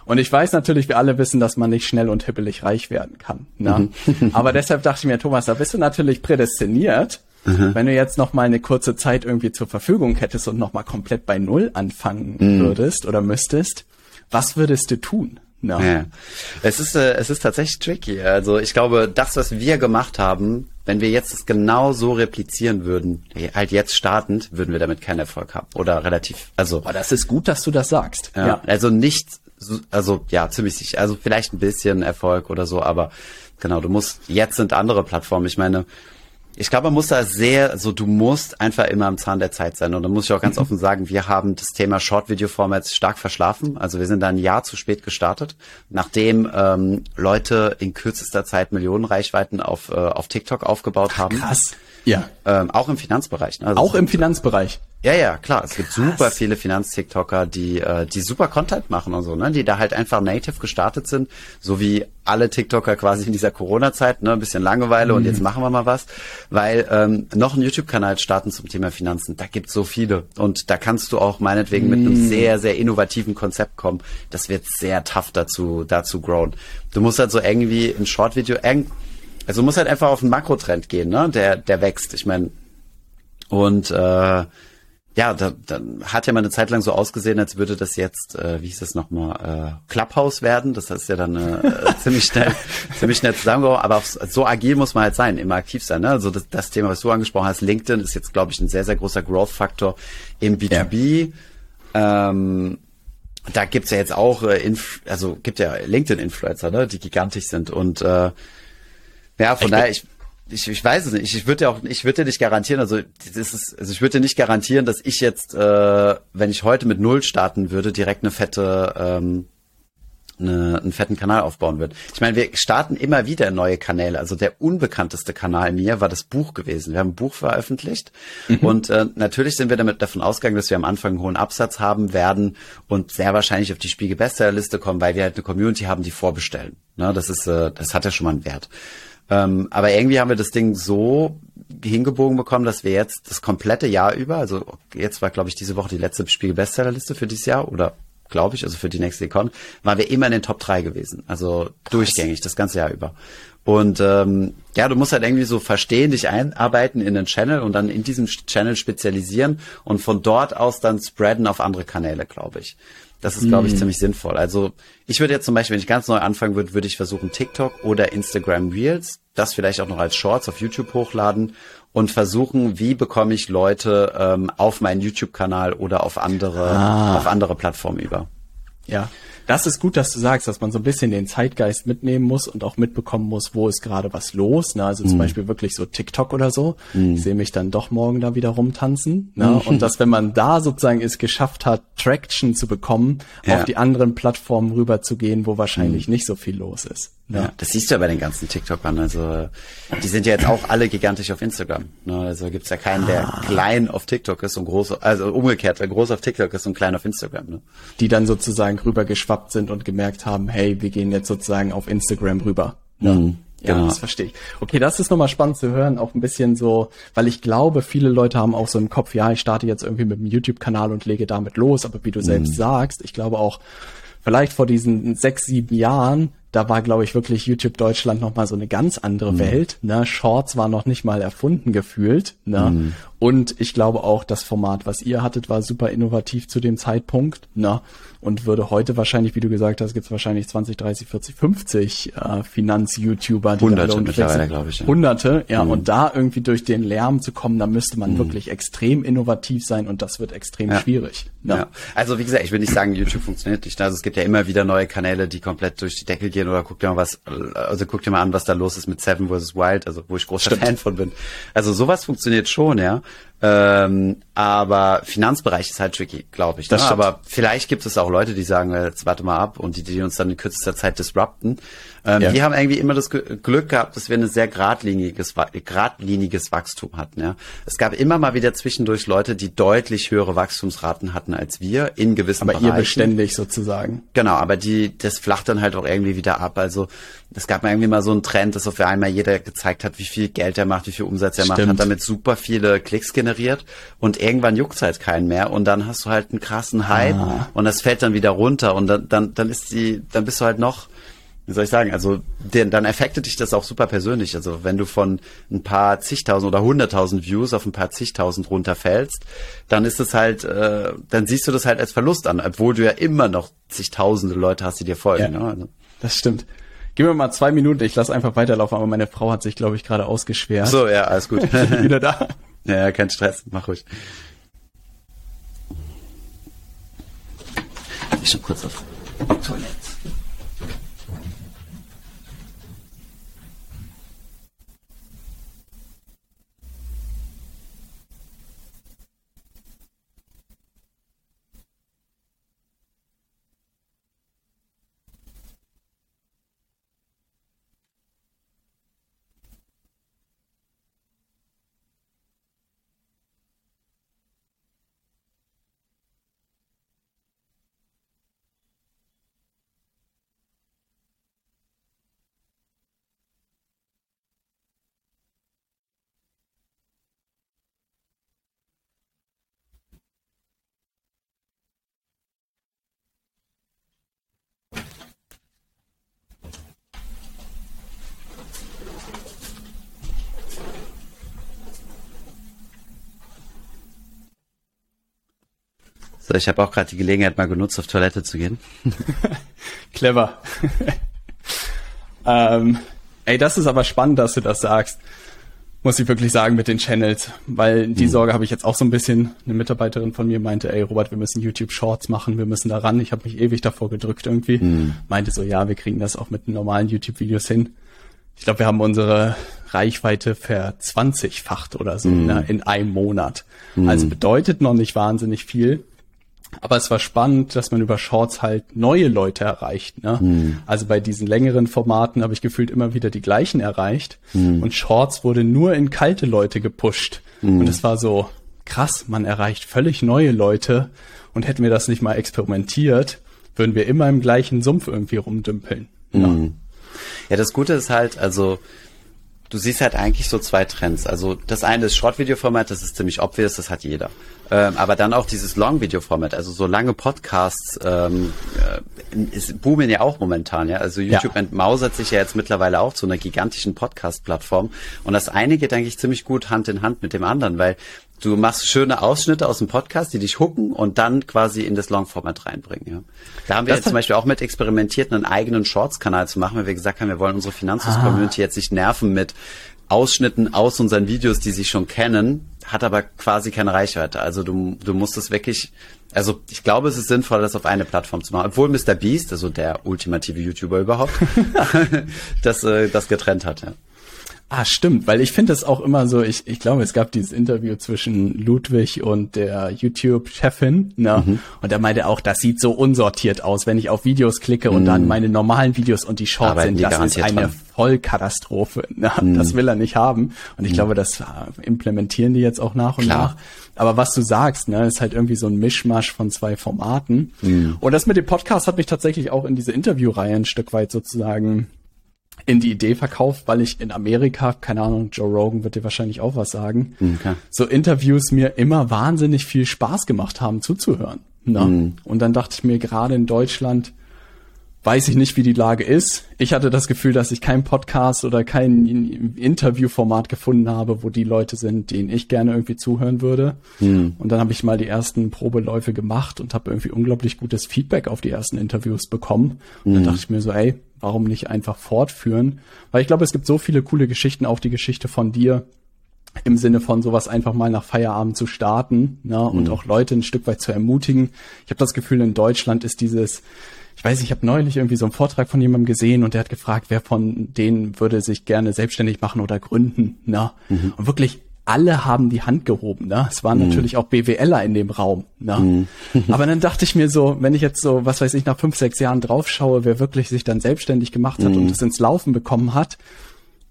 Und ich weiß natürlich, wir alle wissen, dass man nicht schnell und hippelig reich werden kann. Ne? Aber deshalb dachte ich mir, Thomas, da bist du natürlich prädestiniert, Mhm. Wenn du jetzt noch mal eine kurze Zeit irgendwie zur Verfügung hättest und noch mal komplett bei Null anfangen mhm. würdest oder müsstest, was würdest du tun? No. Ja. Es ist äh, es ist tatsächlich tricky. Also ich glaube, das, was wir gemacht haben, wenn wir jetzt das genau so replizieren würden, halt jetzt startend, würden wir damit keinen Erfolg haben oder relativ. Also. Aber das ist gut, dass du das sagst. Ja. ja. Also nicht, also ja, ziemlich sicher. Also vielleicht ein bisschen Erfolg oder so, aber genau. Du musst jetzt sind andere Plattformen. Ich meine, ich glaube, man muss da sehr, also du musst einfach immer am Zahn der Zeit sein. Und da muss ich auch ganz mhm. offen sagen, wir haben das Thema Short-Video-Formats stark verschlafen. Also wir sind da ein Jahr zu spät gestartet, nachdem ähm, Leute in kürzester Zeit Millionen Reichweiten auf, äh, auf TikTok aufgebaut haben. Krass. Ja. Ähm, auch im Finanzbereich. Ne? Also auch im Finanzbereich. Ja, ja, klar. Es gibt super viele Finanz-TikToker, die, äh, die super Content machen und so, ne? Die da halt einfach native gestartet sind, so wie alle TikToker quasi in dieser Corona-Zeit, ne? Ein bisschen Langeweile mhm. und jetzt machen wir mal was. Weil ähm, noch einen YouTube-Kanal starten zum Thema Finanzen, da gibt's so viele. Und da kannst du auch meinetwegen mhm. mit einem mhm. sehr, sehr innovativen Konzept kommen. Das wird sehr tough dazu, dazu grown. Du musst halt so irgendwie ein Short-Video, also du musst halt einfach auf einen Makrotrend gehen, ne? Der, der wächst. Ich meine, und äh, ja, da, da hat ja mal eine Zeit lang so ausgesehen, als würde das jetzt, äh, wie hieß das nochmal, äh, Clubhouse werden. Das ist ja dann äh, ziemlich schnell, ziemlich schnell zusammengehauen. Aber so agil muss man halt sein, immer aktiv sein. Ne? Also das, das Thema, was du angesprochen hast, LinkedIn ist jetzt, glaube ich, ein sehr, sehr großer Growth-Faktor im B2B. Ja. Ähm, da gibt's ja jetzt auch, äh, Inf also gibt ja LinkedIn-Influencer, ne, die gigantisch sind. Und äh, ja, von ich daher, ich ich, ich weiß es nicht. Ich, ich würde ja auch, ich würde dir nicht garantieren, also das ist, also ich würde dir nicht garantieren, dass ich jetzt, äh, wenn ich heute mit null starten würde, direkt eine fette, ähm, eine, einen fetten Kanal aufbauen würde. Ich meine, wir starten immer wieder neue Kanäle. Also der unbekannteste Kanal mir war das Buch gewesen. Wir haben ein Buch veröffentlicht mhm. und äh, natürlich sind wir damit davon ausgegangen, dass wir am Anfang einen hohen Absatz haben werden und sehr wahrscheinlich auf die Spiegel Bestsellerliste kommen, weil wir halt eine Community haben, die vorbestellen. Ne, das ist, äh, das hat ja schon mal einen Wert. Ähm, aber irgendwie haben wir das Ding so hingebogen bekommen, dass wir jetzt das komplette Jahr über, also jetzt war, glaube ich, diese Woche die letzte Spiegel-Bestsellerliste für dieses Jahr oder glaube ich, also für die nächste Econ, waren wir immer in den Top 3 gewesen. Also Krass. durchgängig, das ganze Jahr über. Und ähm, ja, du musst halt irgendwie so verstehen, dich einarbeiten in den Channel und dann in diesem Channel spezialisieren und von dort aus dann spreaden auf andere Kanäle, glaube ich. Das ist, glaube ich, mm. ziemlich sinnvoll. Also ich würde jetzt zum Beispiel, wenn ich ganz neu anfangen würde, würde ich versuchen, TikTok oder Instagram Reels, das vielleicht auch noch als Shorts auf YouTube hochladen und versuchen, wie bekomme ich Leute ähm, auf meinen YouTube-Kanal oder auf andere, ah. auf andere Plattformen über. Ja, das ist gut, dass du sagst, dass man so ein bisschen den Zeitgeist mitnehmen muss und auch mitbekommen muss, wo ist gerade was los. Ne? Also zum mm. Beispiel wirklich so TikTok oder so. Mm. Ich sehe mich dann doch morgen da wieder rumtanzen. Ne? Mm. Und dass, wenn man da sozusagen es geschafft hat, Traction zu bekommen, ja. auf die anderen Plattformen rüber zu gehen, wo wahrscheinlich mm. nicht so viel los ist. Ne? Ja, das siehst du ja bei den ganzen TikTokern. Also die sind ja jetzt auch alle gigantisch auf Instagram. Ne? Also gibt's ja keinen, der ah. klein auf TikTok ist und groß, also umgekehrt, der groß auf TikTok ist und klein auf Instagram. Ne? Die dann sozusagen rübergeschwappt geschwappt sind und gemerkt haben, hey, wir gehen jetzt sozusagen auf Instagram rüber. Ja. Mhm. Ja, genau. das verstehe ich. Okay, das ist nochmal spannend zu hören, auch ein bisschen so, weil ich glaube, viele Leute haben auch so im Kopf, ja, ich starte jetzt irgendwie mit dem YouTube-Kanal und lege damit los, aber wie du selbst mhm. sagst, ich glaube auch, vielleicht vor diesen sechs, sieben Jahren da war, glaube ich, wirklich YouTube Deutschland noch mal so eine ganz andere mhm. Welt. Ne? Shorts war noch nicht mal erfunden gefühlt. Ne? Mhm. Und ich glaube auch, das Format, was ihr hattet, war super innovativ zu dem Zeitpunkt. Ne? Und würde heute wahrscheinlich, wie du gesagt hast, gibt es wahrscheinlich 20, 30, 40, 50 äh, Finanz-YouTuber. Hunderte mittlerweile, glaube ich. Ja. Hunderte, ja. Mhm. Und da irgendwie durch den Lärm zu kommen, da müsste man mhm. wirklich extrem innovativ sein und das wird extrem ja. schwierig. Ne? Ja. Also wie gesagt, ich will nicht sagen, YouTube funktioniert nicht. Also es gibt ja immer wieder neue Kanäle, die komplett durch die Decke gehen gehen oder guck dir mal was, also guck dir mal an, was da los ist mit Seven vs. Wild, also wo ich großer Stimmt. Fan von bin. Also sowas funktioniert schon, ja. Ähm, aber Finanzbereich ist halt tricky, glaube ich. Ne? Aber vielleicht gibt es auch Leute, die sagen, äh, jetzt warte mal ab und die, die uns dann in kürzester Zeit disrupten. Ähm, ja. Die haben irgendwie immer das Glück gehabt, dass wir ein sehr geradliniges, geradliniges Wachstum hatten. Ja? Es gab immer mal wieder zwischendurch Leute, die deutlich höhere Wachstumsraten hatten als wir in gewissen aber Bereichen. Aber ihr beständig sozusagen. Genau, aber die, das flacht dann halt auch irgendwie wieder ab. Also es gab mal irgendwie mal so einen Trend, dass auf einmal jeder gezeigt hat, wie viel Geld er macht, wie viel Umsatz er Stimmt. macht, hat damit super viele Klicks generiert und irgendwann juckt's halt keinen mehr und dann hast du halt einen krassen Hype ah. und das fällt dann wieder runter und dann, dann, dann ist die, dann bist du halt noch wie soll ich sagen, also den, dann affektet dich das auch super persönlich. Also wenn du von ein paar zigtausend oder hunderttausend Views auf ein paar zigtausend runterfällst, dann ist es halt, äh, dann siehst du das halt als Verlust an, obwohl du ja immer noch zigtausende Leute hast, die dir folgen. Ja, ne? also. Das stimmt. Gib mir mal zwei Minuten, ich lasse einfach weiterlaufen, aber meine Frau hat sich, glaube ich, gerade ausgeschwert. So, ja, alles gut. wieder da. Ja, kein Stress, mach ruhig. Ich schon kurz auf Toilette. So, ich habe auch gerade die Gelegenheit mal genutzt, auf Toilette zu gehen. Clever. ähm, ey, das ist aber spannend, dass du das sagst. Muss ich wirklich sagen mit den Channels, weil die mhm. Sorge habe ich jetzt auch so ein bisschen. Eine Mitarbeiterin von mir meinte, ey Robert, wir müssen YouTube Shorts machen, wir müssen da ran. Ich habe mich ewig davor gedrückt irgendwie. Mhm. Meinte so, ja, wir kriegen das auch mit normalen YouTube-Videos hin. Ich glaube, wir haben unsere Reichweite verzwanzigfacht oder so mhm. ne, in einem Monat. Mhm. Also bedeutet noch nicht wahnsinnig viel. Aber es war spannend, dass man über Shorts halt neue Leute erreicht. Ne? Mhm. Also bei diesen längeren Formaten habe ich gefühlt immer wieder die gleichen erreicht. Mhm. Und Shorts wurde nur in kalte Leute gepusht. Mhm. Und es war so krass, man erreicht völlig neue Leute. Und hätten wir das nicht mal experimentiert, würden wir immer im gleichen Sumpf irgendwie rumdümpeln. Ja. Mhm. ja, das Gute ist halt, also du siehst halt eigentlich so zwei Trends. Also das eine ist Short-Video-Format, das ist ziemlich obvious, das hat jeder. Ähm, aber dann auch dieses Long-Video-Format, also so lange Podcasts ähm, äh, ist, boomen ja auch momentan. Ja, Also YouTube ja. entmausert sich ja jetzt mittlerweile auch zu einer gigantischen Podcast-Plattform. Und das eine geht eigentlich ziemlich gut Hand in Hand mit dem anderen, weil du machst schöne Ausschnitte aus dem Podcast, die dich hucken und dann quasi in das Long-Format reinbringen. Ja. Da haben wir das jetzt zum Beispiel auch mit experimentiert, einen eigenen Shorts-Kanal zu machen, weil wir gesagt haben, wir wollen unsere Finanzfluss-Community ah. jetzt nicht nerven mit Ausschnitten aus unseren Videos, die sie schon kennen, hat aber quasi keine Reichweite. Also du, du musst es wirklich, also ich glaube, es ist sinnvoll, das auf eine Plattform zu machen. Obwohl Mr. Beast, also der ultimative YouTuber überhaupt, das, äh, das getrennt hat. Ja. Ah, stimmt, weil ich finde das auch immer so, ich, ich glaube, es gab dieses Interview zwischen Ludwig und der YouTube-Chefin, ne? Mhm. Und er meinte auch, das sieht so unsortiert aus, wenn ich auf Videos klicke und dann mhm. meine normalen Videos und die Shorts Arbeiten sind, das ist eine dran. Vollkatastrophe. Ne? Mhm. Das will er nicht haben. Und ich mhm. glaube, das äh, implementieren die jetzt auch nach und Klar. nach. Aber was du sagst, ne, ist halt irgendwie so ein Mischmasch von zwei Formaten. Mhm. Und das mit dem Podcast hat mich tatsächlich auch in diese Interviewreihe ein Stück weit sozusagen in die Idee verkauft, weil ich in Amerika, keine Ahnung, Joe Rogan wird dir wahrscheinlich auch was sagen, okay. so Interviews mir immer wahnsinnig viel Spaß gemacht haben zuzuhören. Ne? Mhm. Und dann dachte ich mir gerade in Deutschland, weiß ich nicht, wie die Lage ist. Ich hatte das Gefühl, dass ich kein Podcast oder kein Interviewformat gefunden habe, wo die Leute sind, denen ich gerne irgendwie zuhören würde. Hm. Und dann habe ich mal die ersten Probeläufe gemacht und habe irgendwie unglaublich gutes Feedback auf die ersten Interviews bekommen. Und dann hm. dachte ich mir so, ey, warum nicht einfach fortführen? Weil ich glaube, es gibt so viele coole Geschichten, auch die Geschichte von dir, im Sinne von sowas einfach mal nach Feierabend zu starten ne, und mhm. auch Leute ein Stück weit zu ermutigen. Ich habe das Gefühl, in Deutschland ist dieses ich weiß, ich habe neulich irgendwie so einen Vortrag von jemandem gesehen und der hat gefragt, wer von denen würde sich gerne selbstständig machen oder gründen. Ne? Mhm. Und wirklich alle haben die Hand gehoben. Ne? Es waren mhm. natürlich auch BWLer in dem Raum. Ne? Mhm. Aber dann dachte ich mir so, wenn ich jetzt so, was weiß ich, nach fünf, sechs Jahren draufschaue, wer wirklich sich dann selbstständig gemacht hat mhm. und es ins Laufen bekommen hat,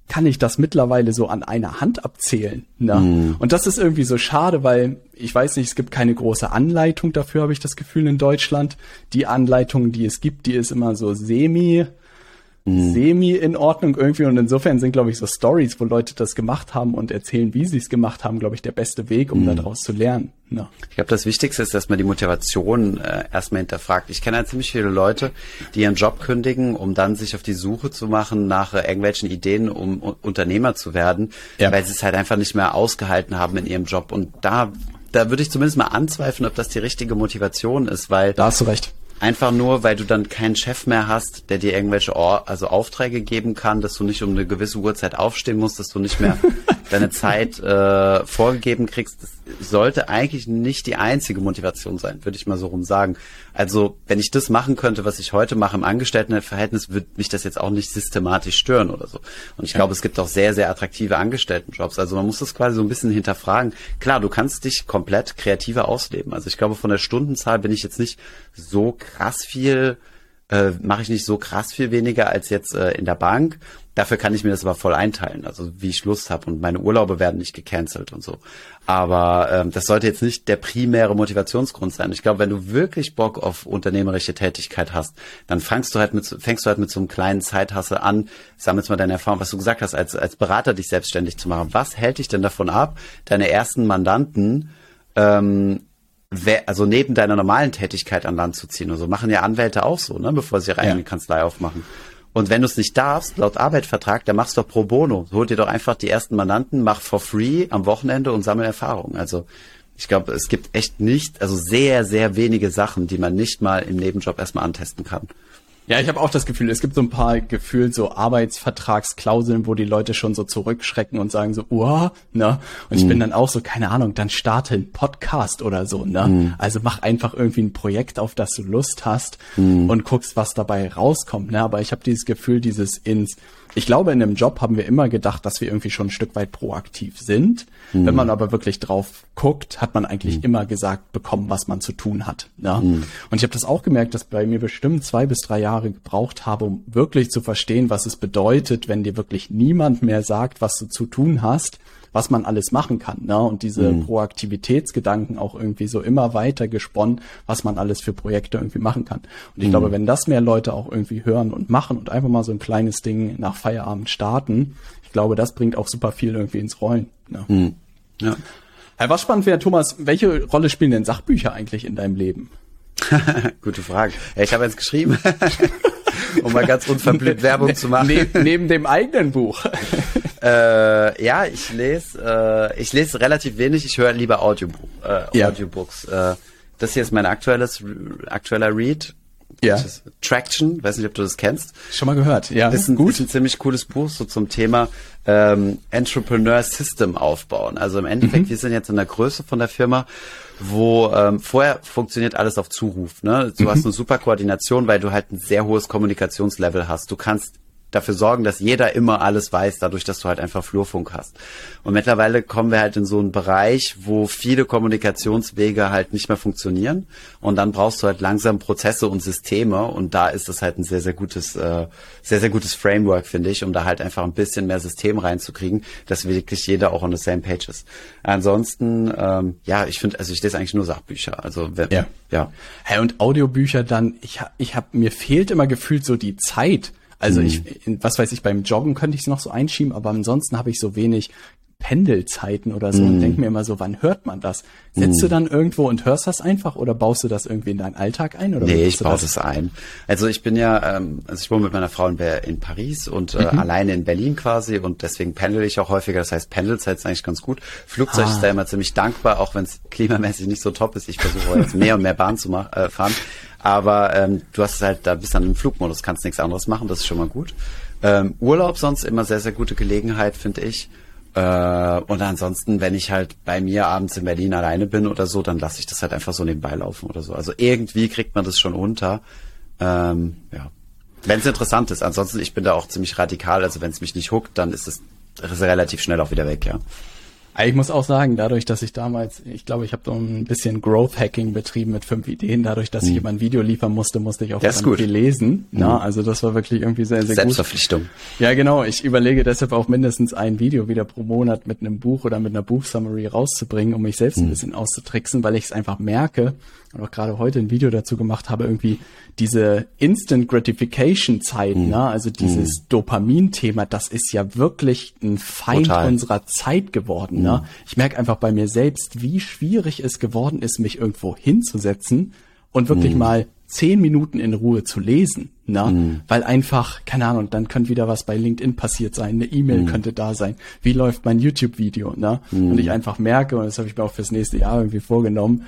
kann ich das mittlerweile so an einer Hand abzählen. Ne? Mm. Und das ist irgendwie so schade, weil ich weiß nicht, es gibt keine große Anleitung dafür, habe ich das Gefühl in Deutschland. Die Anleitung, die es gibt, die ist immer so semi mhm. semi in Ordnung irgendwie. Und insofern sind, glaube ich, so Stories, wo Leute das gemacht haben und erzählen, wie sie es gemacht haben, glaube ich, der beste Weg, um mhm. daraus zu lernen. Ja. Ich glaube, das Wichtigste ist, dass man die Motivation äh, erstmal hinterfragt. Ich kenne halt ziemlich viele Leute, die ihren Job kündigen, um dann sich auf die Suche zu machen nach äh, irgendwelchen Ideen, um Unternehmer zu werden, ja. weil sie es halt einfach nicht mehr ausgehalten haben in ihrem Job. Und da da würde ich zumindest mal anzweifeln, ob das die richtige Motivation ist, weil da hast du recht. Einfach nur, weil du dann keinen Chef mehr hast, der dir irgendwelche Or also Aufträge geben kann, dass du nicht um eine gewisse Uhrzeit aufstehen musst, dass du nicht mehr deine Zeit äh, vorgegeben kriegst. Sollte eigentlich nicht die einzige Motivation sein, würde ich mal so rum sagen. Also, wenn ich das machen könnte, was ich heute mache im Angestelltenverhältnis, würde mich das jetzt auch nicht systematisch stören oder so. Und ich glaube, es gibt auch sehr, sehr attraktive Angestelltenjobs. Also man muss das quasi so ein bisschen hinterfragen. Klar, du kannst dich komplett kreativer ausleben. Also ich glaube, von der Stundenzahl bin ich jetzt nicht so krass viel äh, mache ich nicht so krass viel weniger als jetzt äh, in der Bank. Dafür kann ich mir das aber voll einteilen, also wie ich Lust habe und meine Urlaube werden nicht gecancelt und so. Aber ähm, das sollte jetzt nicht der primäre Motivationsgrund sein. Ich glaube, wenn du wirklich Bock auf unternehmerische Tätigkeit hast, dann fängst du halt mit fängst du halt mit so einem kleinen Zeithasse an, sammelst mal deine Erfahrung, was du gesagt hast, als als Berater dich selbstständig zu machen. Was hält dich denn davon ab, deine ersten Mandanten ähm, also neben deiner normalen Tätigkeit an Land zu ziehen. Und so machen ja Anwälte auch so, ne, bevor sie ihre eigene ja. Kanzlei aufmachen. Und wenn du es nicht darfst, laut Arbeitsvertrag, dann machst du doch pro bono. Hol dir doch einfach die ersten Mandanten, mach for free am Wochenende und sammel Erfahrung. Also ich glaube, es gibt echt nicht, also sehr, sehr wenige Sachen, die man nicht mal im Nebenjob erstmal antesten kann. Ja, ich habe auch das Gefühl, es gibt so ein paar gefühlt so Arbeitsvertragsklauseln, wo die Leute schon so zurückschrecken und sagen so, uah, ne? Und ich bin mhm. dann auch so, keine Ahnung, dann starte ein Podcast oder so, ne? Mm. Also mach einfach irgendwie ein Projekt, auf das du Lust hast mm. und guckst, was dabei rauskommt, ne? Aber ich habe dieses Gefühl, dieses ins ich glaube, in einem Job haben wir immer gedacht, dass wir irgendwie schon ein Stück weit proaktiv sind. Mhm. Wenn man aber wirklich drauf guckt, hat man eigentlich mhm. immer gesagt bekommen, was man zu tun hat. Ja? Mhm. Und ich habe das auch gemerkt, dass bei mir bestimmt zwei bis drei Jahre gebraucht habe, um wirklich zu verstehen, was es bedeutet, wenn dir wirklich niemand mehr sagt, was du zu tun hast was man alles machen kann. Ne? Und diese mhm. Proaktivitätsgedanken auch irgendwie so immer weiter gesponnen, was man alles für Projekte irgendwie machen kann. Und ich mhm. glaube, wenn das mehr Leute auch irgendwie hören und machen und einfach mal so ein kleines Ding nach Feierabend starten, ich glaube, das bringt auch super viel irgendwie ins Rollen. Ne? Mhm. Ja. Ja, was spannend wäre, Thomas, welche Rolle spielen denn Sachbücher eigentlich in deinem Leben? Gute Frage. Ich habe jetzt geschrieben, um mal ganz unverblümt Werbung zu machen. Ne neben dem eigenen Buch. Äh, ja, ich lese, äh, ich lese relativ wenig. Ich höre lieber Audiobook, äh, ja. Audiobooks. Äh, das hier ist mein aktuelles, aktueller Read. Ja. Traction, weiß nicht, ob du das kennst. Schon mal gehört, ja. Das ist ein, gut. Ist ein ziemlich cooles Buch so zum Thema ähm, Entrepreneur System aufbauen. Also im Endeffekt, mhm. wir sind jetzt in der Größe von der Firma, wo ähm, vorher funktioniert alles auf Zuruf. Ne? Du mhm. hast eine super Koordination, weil du halt ein sehr hohes Kommunikationslevel hast. Du kannst dafür sorgen, dass jeder immer alles weiß, dadurch, dass du halt einfach Flurfunk hast. Und mittlerweile kommen wir halt in so einen Bereich, wo viele Kommunikationswege halt nicht mehr funktionieren. Und dann brauchst du halt langsam Prozesse und Systeme. Und da ist es halt ein sehr, sehr gutes, äh, sehr, sehr gutes Framework, finde ich, um da halt einfach ein bisschen mehr System reinzukriegen, dass wirklich jeder auch on the same page ist. Ansonsten, ähm, ja, ich finde, also ich lese eigentlich nur Sachbücher. Also wenn, ja. ja. Hey, und Audiobücher dann, ich, ich habe mir fehlt immer gefühlt so die Zeit also mhm. ich, was weiß ich, beim Joggen könnte ich es noch so einschieben, aber ansonsten habe ich so wenig Pendelzeiten oder so mm. und mhm. denk mir immer so, wann hört man das? Setzt mm. du mhm. dann irgendwo und hörst das einfach oder baust du das irgendwie in deinen Alltag ein? Oder nee, ich baue das? das ein. Also ich bin ja, ähm, also ich wohne mit meiner Frau in, in Paris und äh, mhm. alleine in Berlin quasi und deswegen pendel ich auch häufiger. Das heißt, Pendelzeit ist eigentlich ganz gut. Flugzeug ah. ist da immer ziemlich dankbar, auch wenn es klimamäßig nicht so top ist. Ich versuche jetzt mehr und mehr Bahn zu machen, äh, fahren. Aber ähm, du hast halt, da bist dann im Flugmodus, kannst nichts anderes machen, das ist schon mal gut. Ähm, Urlaub sonst immer sehr, sehr gute Gelegenheit, finde ich. Äh, und ansonsten, wenn ich halt bei mir abends in Berlin alleine bin oder so, dann lasse ich das halt einfach so nebenbei laufen oder so. Also irgendwie kriegt man das schon unter. Ähm, ja. Wenn es interessant ist. Ansonsten, ich bin da auch ziemlich radikal. Also wenn es mich nicht huckt, dann ist es relativ schnell auch wieder weg, ja. Ich muss auch sagen, dadurch, dass ich damals, ich glaube, ich habe so ein bisschen Growth Hacking betrieben mit fünf Ideen. Dadurch, dass mhm. ich immer ein Video liefern musste, musste ich auch viel lesen. Mhm. Na, also das war wirklich irgendwie sehr, sehr Selbstverpflichtung. gut. Selbstverpflichtung. Ja, genau. Ich überlege deshalb auch mindestens ein Video wieder pro Monat mit einem Buch oder mit einer Buchsummary rauszubringen, um mich selbst mhm. ein bisschen auszutricksen, weil ich es einfach merke, und auch gerade heute ein Video dazu gemacht habe, irgendwie diese Instant Gratification Zeit, mhm. ne? also dieses mhm. Dopamin-Thema, das ist ja wirklich ein Feind Total. unserer Zeit geworden. Ne? Mhm. Ne? Ich merke einfach bei mir selbst, wie schwierig es geworden ist, mich irgendwo hinzusetzen und wirklich mhm. mal zehn Minuten in Ruhe zu lesen, ne? Mm. Weil einfach, keine Ahnung, dann könnte wieder was bei LinkedIn passiert sein, eine E-Mail mm. könnte da sein. Wie läuft mein YouTube-Video, ne? Mm. Und ich einfach merke, und das habe ich mir auch fürs nächste Jahr irgendwie vorgenommen,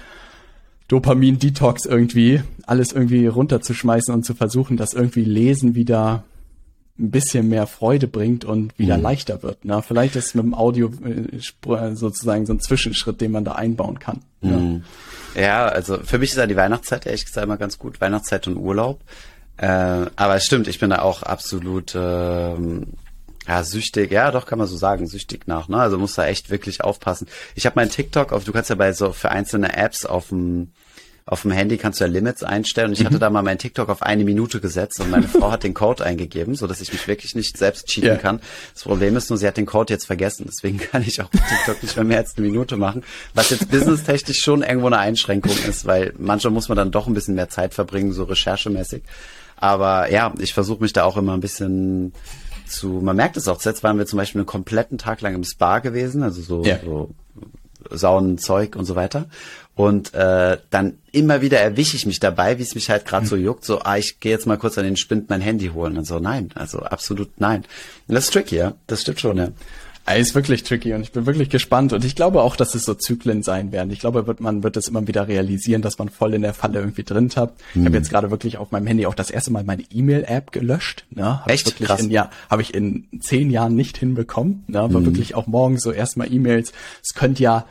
Dopamin-Detox irgendwie, alles irgendwie runterzuschmeißen und zu versuchen, dass irgendwie Lesen wieder ein bisschen mehr Freude bringt und wieder mhm. leichter wird. Ne? Vielleicht ist mit dem Audio äh, sozusagen so ein Zwischenschritt, den man da einbauen kann. Mhm. Ja. ja, also für mich ist ja die Weihnachtszeit ehrlich gesagt immer ganz gut. Weihnachtszeit und Urlaub. Äh, aber es stimmt, ich bin da auch absolut äh, ja, süchtig, ja, doch kann man so sagen, süchtig nach, ne? Also muss da echt wirklich aufpassen. Ich habe mein TikTok auf, du kannst ja bei so für einzelne Apps auf dem auf dem Handy kannst du ja Limits einstellen und ich mhm. hatte da mal mein TikTok auf eine Minute gesetzt und meine Frau hat den Code eingegeben, so dass ich mich wirklich nicht selbst cheaten yeah. kann. Das Problem ist nur, sie hat den Code jetzt vergessen, deswegen kann ich auch TikTok nicht mehr mehr als eine Minute machen, was jetzt businesstechnisch schon irgendwo eine Einschränkung ist, weil manchmal muss man dann doch ein bisschen mehr Zeit verbringen, so recherchemäßig. Aber ja, ich versuche mich da auch immer ein bisschen zu, man merkt es auch, zuletzt waren wir zum Beispiel einen kompletten Tag lang im Spa gewesen, also so, yeah. so Saunenzeug und so weiter. Und äh, dann immer wieder erwische ich mich dabei, wie es mich halt gerade so hm. juckt, so, ah, ich gehe jetzt mal kurz an den Spind mein Handy holen. Und so, nein, also absolut nein. Und das ist tricky, ja. Das stimmt schon, ja. Ist wirklich tricky und ich bin wirklich gespannt und ich glaube auch, dass es so Zyklen sein werden. Ich glaube, wird, man wird es immer wieder realisieren, dass man voll in der Falle irgendwie drin tappt. Ich habe hm. jetzt gerade wirklich auf meinem Handy auch das erste Mal meine E-Mail-App gelöscht. Ne? Hab Echt? Ich Krass. In, ja, habe ich in zehn Jahren nicht hinbekommen. Ne? Aber mhm. wirklich auch morgens so erstmal E-Mails. Es könnte ja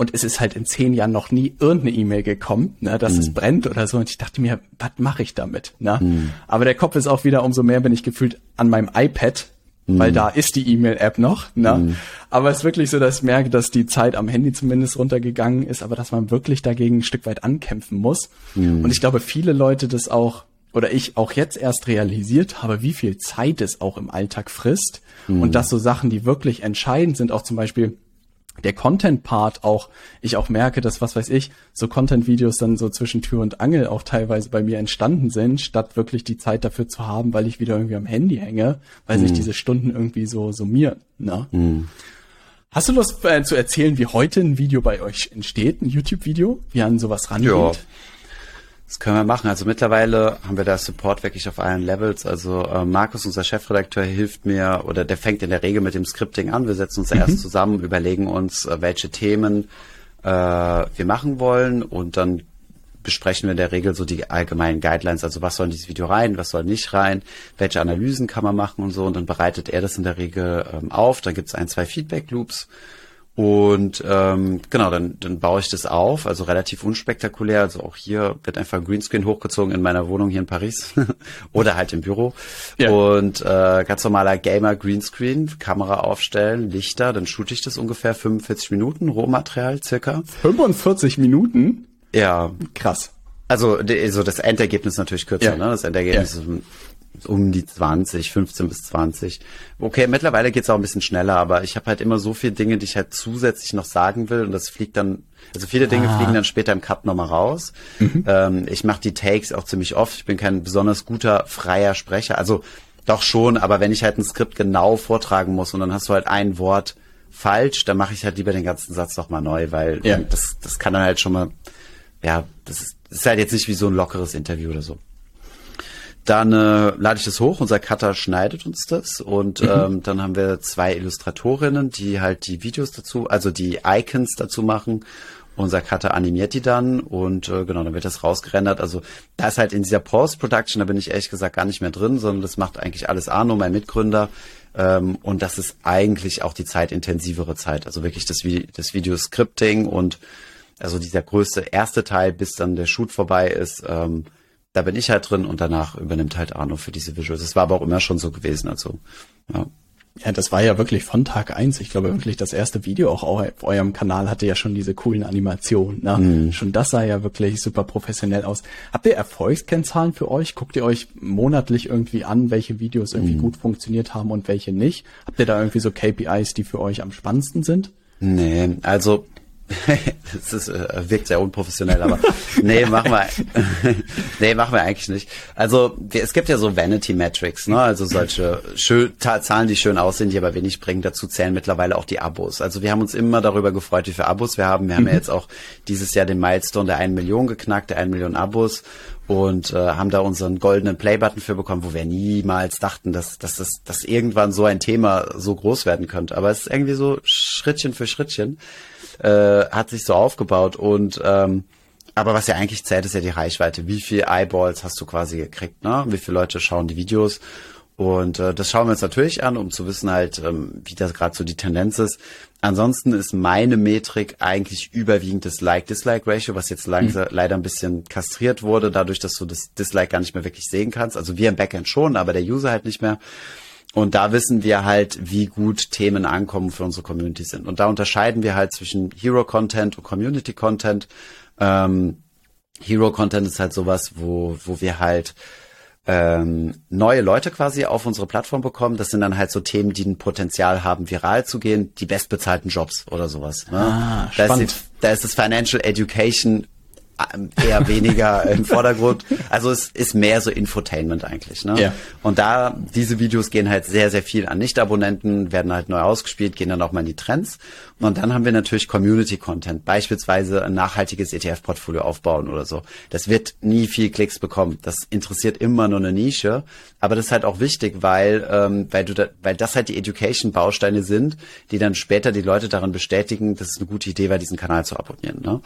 und es ist halt in zehn Jahren noch nie irgendeine E-Mail gekommen, ne, dass mhm. es brennt oder so. Und ich dachte mir, was mache ich damit? Ne? Mhm. Aber der Kopf ist auch wieder, umso mehr bin ich gefühlt an meinem iPad. Weil da ist die E-Mail-App noch. Ne? Mhm. Aber es ist wirklich so, dass ich merke, dass die Zeit am Handy zumindest runtergegangen ist, aber dass man wirklich dagegen ein Stück weit ankämpfen muss. Mhm. Und ich glaube, viele Leute das auch oder ich auch jetzt erst realisiert habe, wie viel Zeit es auch im Alltag frisst und mhm. dass so Sachen, die wirklich entscheidend sind, auch zum Beispiel der Content-Part auch, ich auch merke, dass, was weiß ich, so Content-Videos dann so zwischen Tür und Angel auch teilweise bei mir entstanden sind, statt wirklich die Zeit dafür zu haben, weil ich wieder irgendwie am Handy hänge, weil mm. sich mhm. diese Stunden irgendwie so summieren. Ne? Mm. Hast du Lust äh, zu erzählen, wie heute ein Video bei euch entsteht, ein YouTube-Video, wie an sowas rangeht? Ja. Das können wir machen. Also mittlerweile haben wir da Support wirklich auf allen Levels. Also äh, Markus, unser Chefredakteur, hilft mir oder der fängt in der Regel mit dem Scripting an. Wir setzen uns mhm. erst zusammen, überlegen uns, äh, welche Themen äh, wir machen wollen und dann besprechen wir in der Regel so die allgemeinen Guidelines, also was soll in dieses Video rein, was soll nicht rein, welche Analysen kann man machen und so und dann bereitet er das in der Regel ähm, auf, dann gibt es ein, zwei Feedback-Loops Und ähm, genau, dann, dann baue ich das auf, also relativ unspektakulär. Also auch hier wird einfach ein Greenscreen hochgezogen in meiner Wohnung hier in Paris oder halt im Büro. Ja. Und äh, ganz normaler Gamer Greenscreen, Kamera aufstellen, Lichter, dann shoote ich das ungefähr 45 Minuten, Rohmaterial circa. 45 Minuten? Ja. Krass. Also, also das Endergebnis natürlich kürzer, ja. ne? Das Endergebnis ja. ist um die 20, 15 bis 20. Okay, mittlerweile geht's auch ein bisschen schneller, aber ich habe halt immer so viele Dinge, die ich halt zusätzlich noch sagen will und das fliegt dann, also viele Dinge ah. fliegen dann später im Cut nochmal raus. Mhm. Ähm, ich mache die Takes auch ziemlich oft. Ich bin kein besonders guter freier Sprecher, also doch schon, aber wenn ich halt ein Skript genau vortragen muss und dann hast du halt ein Wort falsch, dann mache ich halt lieber den ganzen Satz nochmal neu, weil ja. das, das kann dann halt schon mal, ja, das ist, das ist halt jetzt nicht wie so ein lockeres Interview oder so. Dann äh, lade ich das hoch, unser Cutter schneidet uns das und mhm. ähm, dann haben wir zwei Illustratorinnen, die halt die Videos dazu, also die Icons dazu machen. Unser Cutter animiert die dann und äh, genau, dann wird das rausgerendert. Also da ist halt in dieser Post-Production, da bin ich ehrlich gesagt gar nicht mehr drin, sondern das macht eigentlich alles Arno, mein Mitgründer. Ähm, und das ist eigentlich auch die zeitintensivere Zeit. Also wirklich das, das Video-Scripting und also dieser größte erste Teil, bis dann der Shoot vorbei ist, ähm, da bin ich halt drin und danach übernimmt halt Arno für diese Visuals. Das war aber auch immer schon so gewesen, also, ja. Ja, das war ja wirklich von Tag eins. Ich glaube wirklich, das erste Video auch auf eurem Kanal hatte ja schon diese coolen Animationen. Ne? Mm. Schon das sah ja wirklich super professionell aus. Habt ihr Erfolgskennzahlen für euch? Guckt ihr euch monatlich irgendwie an, welche Videos irgendwie mm. gut funktioniert haben und welche nicht? Habt ihr da irgendwie so KPIs, die für euch am spannendsten sind? Nee, also das ist, äh, wirkt sehr unprofessionell, aber nee, machen wir, nee, machen wir eigentlich nicht. Also es gibt ja so Vanity Metrics, ne? Also solche schön, Zahlen, die schön aussehen, die aber wenig bringen. Dazu zählen mittlerweile auch die Abos. Also wir haben uns immer darüber gefreut, wie viele Abos wir haben. Wir haben ja mhm. jetzt auch dieses Jahr den Milestone der 1 Million geknackt, der 1 Million Abos und äh, haben da unseren goldenen Play-Button für bekommen, wo wir niemals dachten, dass, dass, das, dass irgendwann so ein Thema so groß werden könnte. Aber es ist irgendwie so Schrittchen für Schrittchen äh, hat sich so aufgebaut und ähm, aber was ja eigentlich zählt, ist ja die Reichweite. Wie viel Eyeballs hast du quasi gekriegt, ne? Wie viele Leute schauen die Videos? Und äh, das schauen wir uns natürlich an, um zu wissen halt, ähm, wie das gerade so die Tendenz ist. Ansonsten ist meine Metrik eigentlich überwiegend das Like-Dislike-Ratio, was jetzt langsam, mhm. leider ein bisschen kastriert wurde, dadurch, dass du das Dislike gar nicht mehr wirklich sehen kannst. Also wir im Backend schon, aber der User halt nicht mehr. Und da wissen wir halt, wie gut Themen ankommen für unsere Community sind. Und da unterscheiden wir halt zwischen Hero Content und Community Content. Ähm, Hero Content ist halt sowas, wo, wo wir halt ähm, neue Leute quasi auf unsere Plattform bekommen. Das sind dann halt so Themen, die ein Potenzial haben, viral zu gehen, die bestbezahlten Jobs oder sowas. Ne? Ah, da, ist die, da ist das Financial Education eher weniger im Vordergrund. Also es ist mehr so Infotainment eigentlich. Ne? Ja. Und da, diese Videos gehen halt sehr, sehr viel an Nicht-Abonnenten, werden halt neu ausgespielt, gehen dann auch mal in die Trends. Und dann haben wir natürlich Community-Content, beispielsweise ein nachhaltiges ETF-Portfolio aufbauen oder so. Das wird nie viel Klicks bekommen. Das interessiert immer nur eine Nische. Aber das ist halt auch wichtig, weil, ähm, weil, du da, weil das halt die Education-Bausteine sind, die dann später die Leute darin bestätigen, dass es eine gute Idee war, diesen Kanal zu abonnieren. Ne?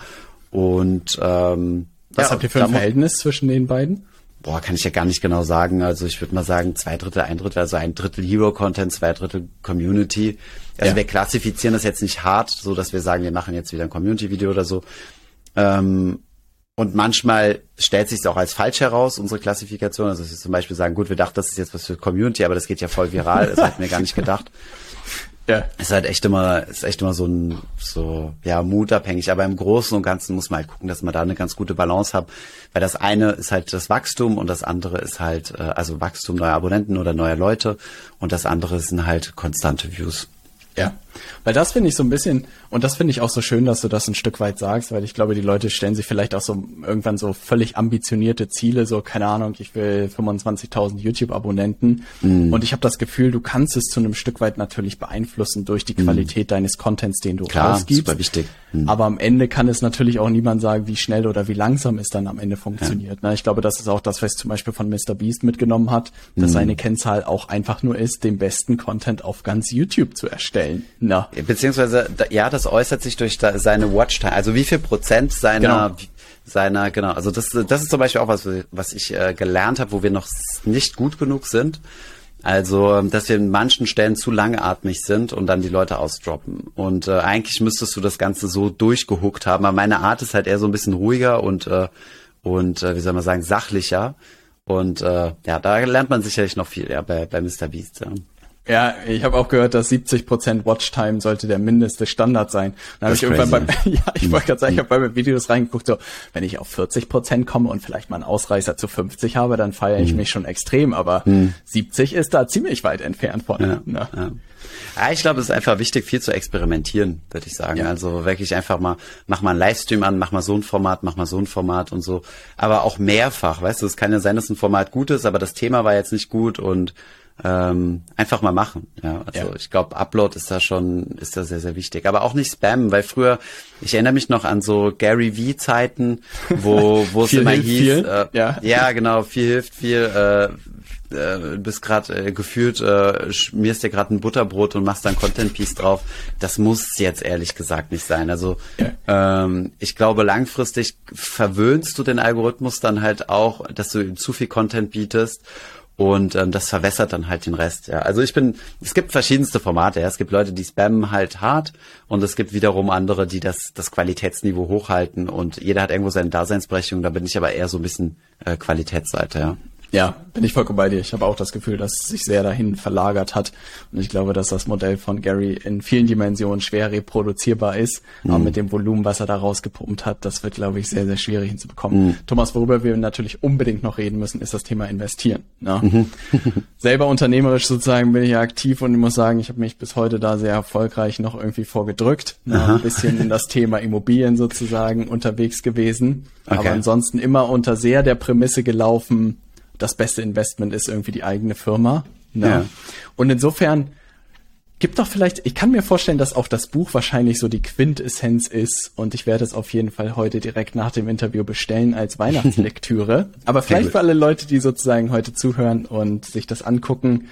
Und ähm, was ja, habt ihr für ein Verhältnis zwischen den beiden? Boah, kann ich ja gar nicht genau sagen. Also ich würde mal sagen, zwei Drittel, ein Drittel, also ein Drittel Hero-Content, zwei Drittel Community. Also ja. wir klassifizieren das jetzt nicht hart, so dass wir sagen, wir machen jetzt wieder ein Community-Video oder so. Ähm, und manchmal stellt sich es auch als falsch heraus, unsere Klassifikation. Also dass wir zum Beispiel sagen, gut, wir dachten, das ist jetzt was für Community, aber das geht ja voll viral. Das hatten wir gar nicht gedacht. Ja. Ist halt echt immer, ist echt immer so ein, so, ja, mutabhängig. Aber im Großen und Ganzen muss man halt gucken, dass man da eine ganz gute Balance hat. Weil das eine ist halt das Wachstum und das andere ist halt, äh, also Wachstum neuer Abonnenten oder neuer Leute und das andere sind halt konstante Views. Ja, weil das finde ich so ein bisschen, und das finde ich auch so schön, dass du das ein Stück weit sagst, weil ich glaube, die Leute stellen sich vielleicht auch so irgendwann so völlig ambitionierte Ziele, so keine Ahnung, ich will 25.000 YouTube-Abonnenten. Mm. Und ich habe das Gefühl, du kannst es zu einem Stück weit natürlich beeinflussen durch die mm. Qualität mm. deines Contents, den du Klar, rausgibst. Super wichtig. Mm. Aber am Ende kann es natürlich auch niemand sagen, wie schnell oder wie langsam es dann am Ende funktioniert. Ja. Ne? Ich glaube, das ist auch das, was zum Beispiel von Mr. Beast mitgenommen hat, dass mm. seine Kennzahl auch einfach nur ist, den besten Content auf ganz YouTube zu erstellen. Na. Beziehungsweise, ja, das äußert sich durch seine Watchtime. Also wie viel Prozent seiner, genau. seiner, genau. Also das, das ist zum Beispiel auch was, was ich äh, gelernt habe, wo wir noch nicht gut genug sind. Also, dass wir in manchen Stellen zu langatmig sind und dann die Leute ausdroppen. Und äh, eigentlich müsstest du das Ganze so durchgehuckt haben. Aber meine Art ist halt eher so ein bisschen ruhiger und, äh, und äh, wie soll man sagen, sachlicher. Und äh, ja, da lernt man sicherlich noch viel, ja, bei, bei Mr. Beast. Ja. Ja, ich habe auch gehört, dass 70% Watchtime sollte der mindeste Standard sein. Dann habe ich irgendwann beim, ja, ich wollte gerade sagen, ich habe bei Videos reingeguckt, so, wenn ich auf 40% komme und vielleicht mal einen Ausreißer zu 50 habe, dann feiere ich mhm. mich schon extrem, aber mhm. 70 ist da ziemlich weit entfernt von. Ja, ne? ja. Ja, ich glaube, es ist einfach wichtig, viel zu experimentieren, würde ich sagen. Ja. Also wirklich einfach mal, mach mal einen Livestream an, mach mal so ein Format, mach mal so ein Format und so. Aber auch mehrfach, weißt du, es kann ja sein, dass ein Format gut ist, aber das Thema war jetzt nicht gut und ähm, einfach mal machen. Ja, also ja. ich glaube, Upload ist da schon, ist da sehr, sehr wichtig. Aber auch nicht Spam, weil früher, ich erinnere mich noch an so Gary V-Zeiten, wo, wo es immer hieß, äh, ja. ja, genau, viel hilft viel, äh, äh, bist gerade äh, gefühlt, äh, schmierst dir gerade ein Butterbrot und machst dann Content Piece drauf. Das muss jetzt ehrlich gesagt nicht sein. Also ja. ähm, ich glaube, langfristig verwöhnst du den Algorithmus dann halt auch, dass du ihm zu viel Content bietest und ähm, das verwässert dann halt den Rest. Ja. Also ich bin, es gibt verschiedenste Formate. Ja. Es gibt Leute, die spammen halt hart und es gibt wiederum andere, die das, das Qualitätsniveau hochhalten und jeder hat irgendwo seine Daseinsberechtigung. Da bin ich aber eher so ein bisschen äh, Qualitätsseite. Ja. Ja, bin ich vollkommen bei dir. Ich habe auch das Gefühl, dass es sich sehr dahin verlagert hat. Und ich glaube, dass das Modell von Gary in vielen Dimensionen schwer reproduzierbar ist. Mhm. Aber mit dem Volumen, was er da rausgepumpt hat, das wird, glaube ich, sehr, sehr schwierig hinzubekommen. Mhm. Thomas, worüber wir natürlich unbedingt noch reden müssen, ist das Thema Investieren. Ja. Mhm. Selber unternehmerisch sozusagen bin ich ja aktiv und ich muss sagen, ich habe mich bis heute da sehr erfolgreich noch irgendwie vorgedrückt. Ja, ein bisschen in das Thema Immobilien sozusagen unterwegs gewesen. Okay. Aber ansonsten immer unter sehr der Prämisse gelaufen, das beste Investment ist irgendwie die eigene Firma. Ne? Ja. Und insofern gibt doch vielleicht, ich kann mir vorstellen, dass auch das Buch wahrscheinlich so die Quintessenz ist und ich werde es auf jeden Fall heute direkt nach dem Interview bestellen als Weihnachtslektüre. Aber vielleicht für alle Leute, die sozusagen heute zuhören und sich das angucken,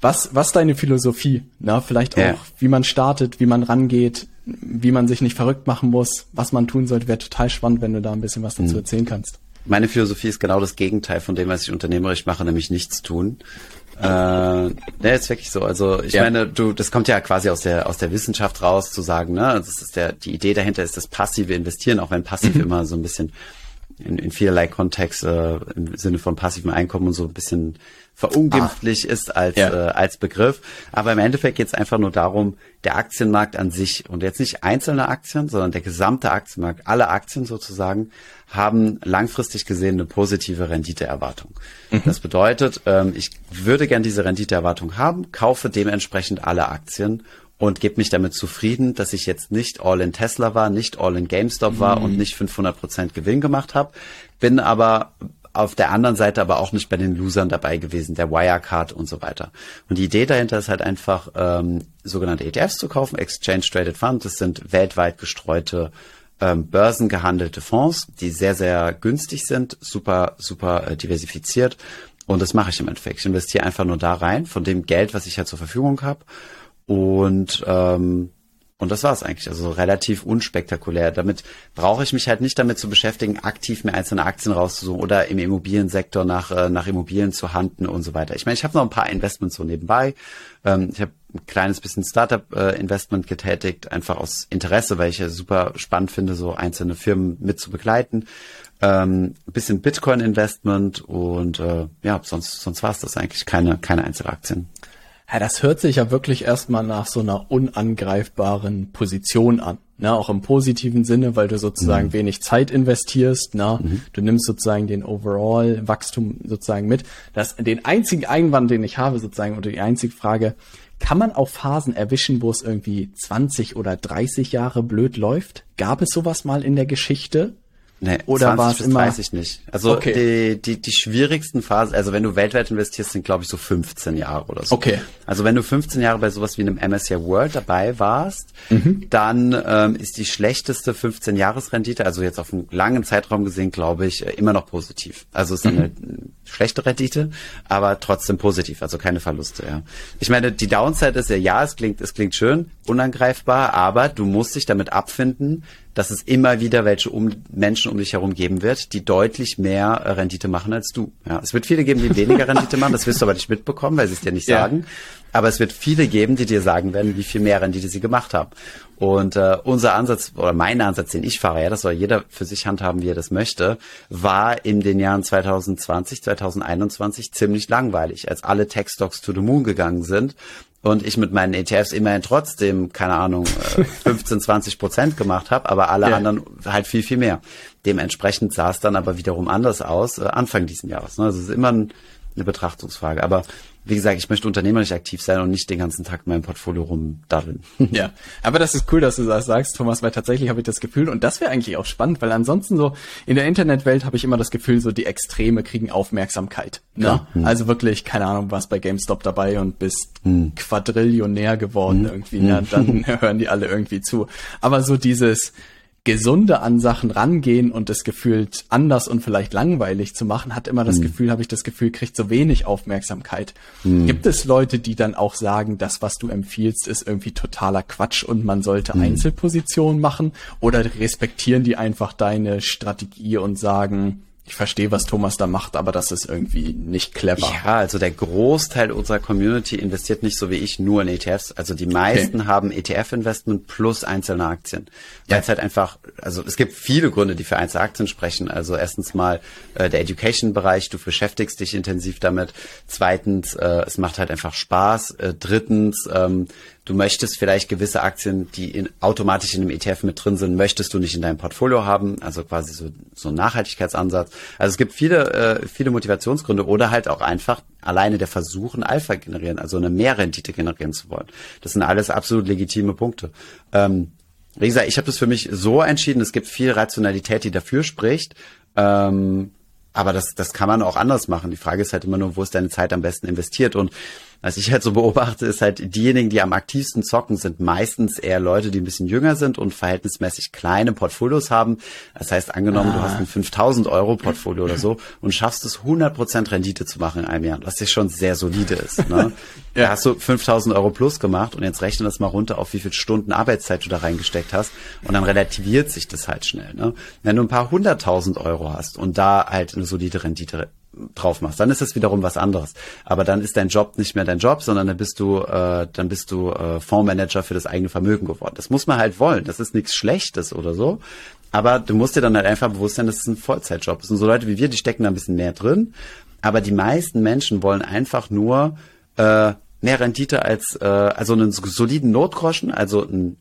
was, was deine Philosophie, na, vielleicht auch, ja. wie man startet, wie man rangeht, wie man sich nicht verrückt machen muss, was man tun sollte, wäre total spannend, wenn du da ein bisschen was dazu mhm. erzählen kannst. Meine Philosophie ist genau das Gegenteil von dem, was ich unternehmerisch mache, nämlich nichts tun. Äh, ne, ist wirklich so. Also ich ja. meine, du, das kommt ja quasi aus der aus der Wissenschaft raus, zu sagen, ne, das ist der die Idee dahinter ist das passive Investieren, auch wenn passiv mhm. immer so ein bisschen in, in vielerlei Kontext äh, im Sinne von passivem Einkommen und so ein bisschen verunglimpflich ah. ist als, ja. äh, als Begriff. Aber im Endeffekt geht es einfach nur darum, der Aktienmarkt an sich und jetzt nicht einzelne Aktien, sondern der gesamte Aktienmarkt, alle Aktien sozusagen, haben langfristig gesehen eine positive Renditeerwartung. Mhm. Das bedeutet, ähm, ich würde gern diese Renditeerwartung haben, kaufe dementsprechend alle Aktien und gebe mich damit zufrieden, dass ich jetzt nicht all in Tesla war, nicht all in GameStop war mhm. und nicht 500 Prozent Gewinn gemacht habe, bin aber auf der anderen Seite aber auch nicht bei den Losern dabei gewesen, der Wirecard und so weiter. Und die Idee dahinter ist halt einfach, ähm, sogenannte ETFs zu kaufen, Exchange Traded Fund, das sind weltweit gestreute ähm, börsengehandelte Fonds, die sehr, sehr günstig sind, super, super äh, diversifiziert. Und das mache ich im Endeffekt. Ich investiere einfach nur da rein, von dem Geld, was ich halt zur Verfügung habe. Und ähm, und das war es eigentlich, also relativ unspektakulär. Damit brauche ich mich halt nicht damit zu beschäftigen, aktiv mir einzelne Aktien rauszusuchen oder im Immobiliensektor nach, äh, nach Immobilien zu handeln und so weiter. Ich meine, ich habe noch ein paar Investments so nebenbei. Ähm, ich habe ein kleines bisschen Startup-Investment äh, getätigt, einfach aus Interesse, weil ich ja super spannend finde, so einzelne Firmen mit zu begleiten. Ähm, bisschen Bitcoin-Investment und äh, ja, sonst, sonst war es das eigentlich keine, keine Einzelaktien. Ja, das hört sich ja wirklich erstmal nach so einer unangreifbaren Position an. Ne, auch im positiven Sinne, weil du sozusagen mhm. wenig Zeit investierst. Ne? Mhm. Du nimmst sozusagen den Overall-Wachstum sozusagen mit. Das, den einzigen Einwand, den ich habe sozusagen, oder die einzige Frage, kann man auch Phasen erwischen, wo es irgendwie 20 oder 30 Jahre blöd läuft? Gab es sowas mal in der Geschichte? Nee, Oder war es immer? Weiß ich nicht. Also okay. die, die, die schwierigsten Phasen, also wenn du weltweit investierst, sind glaube ich so 15 Jahre oder so. Okay. Also wenn du 15 Jahre bei sowas wie einem MSCI World dabei warst, mhm. dann ähm, ist die schlechteste 15 Jahresrendite, also jetzt auf einen langen Zeitraum gesehen, glaube ich, äh, immer noch positiv. Also es ist mhm. eine schlechte Rendite, aber trotzdem positiv, also keine Verluste. Ja. Ich meine, die Downside ist ja, ja, es klingt, es klingt schön, unangreifbar, aber du musst dich damit abfinden, dass es immer wieder welche um, Menschen um dich herum geben wird, die deutlich mehr Rendite machen als du. Ja, es wird viele geben, die weniger Rendite machen, das wirst du aber nicht mitbekommen, weil sie es dir nicht ja. sagen. Aber es wird viele geben, die dir sagen werden, wie viel mehr Rendite sie gemacht haben. Und äh, unser Ansatz oder mein Ansatz, den ich fahre, ja, das soll jeder für sich handhaben, wie er das möchte, war in den Jahren 2020, 2021 ziemlich langweilig, als alle Tech-Stocks to the Moon gegangen sind und ich mit meinen ETFs immerhin trotzdem, keine Ahnung, 15, äh, 20 Prozent gemacht habe, aber alle ja. anderen halt viel, viel mehr. Dementsprechend sah es dann aber wiederum anders aus, äh, Anfang diesen Jahres. Ne? Also es ist immer ein, eine Betrachtungsfrage. Aber wie gesagt, ich möchte unternehmerisch aktiv sein und nicht den ganzen Tag in meinem Portfolio rumdaddeln. Ja, aber das ist cool, dass du das sagst, Thomas, weil tatsächlich habe ich das Gefühl, und das wäre eigentlich auch spannend, weil ansonsten so in der Internetwelt habe ich immer das Gefühl, so die Extreme kriegen Aufmerksamkeit. Ne? Mhm. Also wirklich, keine Ahnung, was bei GameStop dabei und bist mhm. Quadrillionär geworden mhm. irgendwie, ne? dann hören die alle irgendwie zu. Aber so dieses Gesunde an Sachen rangehen und es gefühlt anders und vielleicht langweilig zu machen, hat immer das mhm. Gefühl, habe ich das Gefühl, kriegt so wenig Aufmerksamkeit. Mhm. Gibt es Leute, die dann auch sagen, das, was du empfiehlst, ist irgendwie totaler Quatsch und man sollte mhm. Einzelpositionen machen? Oder respektieren die einfach deine Strategie und sagen, ich verstehe, was Thomas da macht, aber das ist irgendwie nicht clever. Ja, also der Großteil unserer Community investiert nicht so wie ich nur in ETFs. Also die meisten okay. haben ETF-Investment plus einzelne Aktien. Weil ja. es halt einfach, also es gibt viele Gründe, die für einzelne Aktien sprechen. Also erstens mal äh, der Education-Bereich, du beschäftigst dich intensiv damit. Zweitens, äh, es macht halt einfach Spaß. Äh, drittens, ähm, du möchtest vielleicht gewisse Aktien, die in, automatisch in einem ETF mit drin sind, möchtest du nicht in deinem Portfolio haben, also quasi so, so ein Nachhaltigkeitsansatz. Also es gibt viele, äh, viele Motivationsgründe oder halt auch einfach alleine der Versuch, ein Alpha generieren, also eine Mehrrendite generieren zu wollen. Das sind alles absolut legitime Punkte. Ähm, wie gesagt, ich habe das für mich so entschieden, es gibt viel Rationalität, die dafür spricht. Ähm, aber das, das kann man auch anders machen. Die Frage ist halt immer nur, wo ist deine Zeit am besten investiert? Und was ich halt so beobachte, ist halt, diejenigen, die am aktivsten zocken, sind meistens eher Leute, die ein bisschen jünger sind und verhältnismäßig kleine Portfolios haben. Das heißt, angenommen, ah. du hast ein 5000 Euro Portfolio oder so und schaffst es 100% Rendite zu machen in einem Jahr, was ja schon sehr solide ist. Ne? ja. Da hast du 5000 Euro plus gemacht und jetzt rechne das mal runter auf wie viele Stunden Arbeitszeit du da reingesteckt hast und dann relativiert sich das halt schnell. Ne? Wenn du ein paar hunderttausend Euro hast und da halt eine solide Rendite drauf machst, dann ist das wiederum was anderes. Aber dann ist dein Job nicht mehr dein Job, sondern dann bist du, äh, dann bist du äh, Fondsmanager für das eigene Vermögen geworden. Das muss man halt wollen. Das ist nichts Schlechtes oder so. Aber du musst dir dann halt einfach bewusst sein, das ist ein Vollzeitjob. Das sind so Leute wie wir, die stecken da ein bisschen mehr drin. Aber die meisten Menschen wollen einfach nur äh, mehr Rendite als äh, also einen soliden Notgroschen, also ein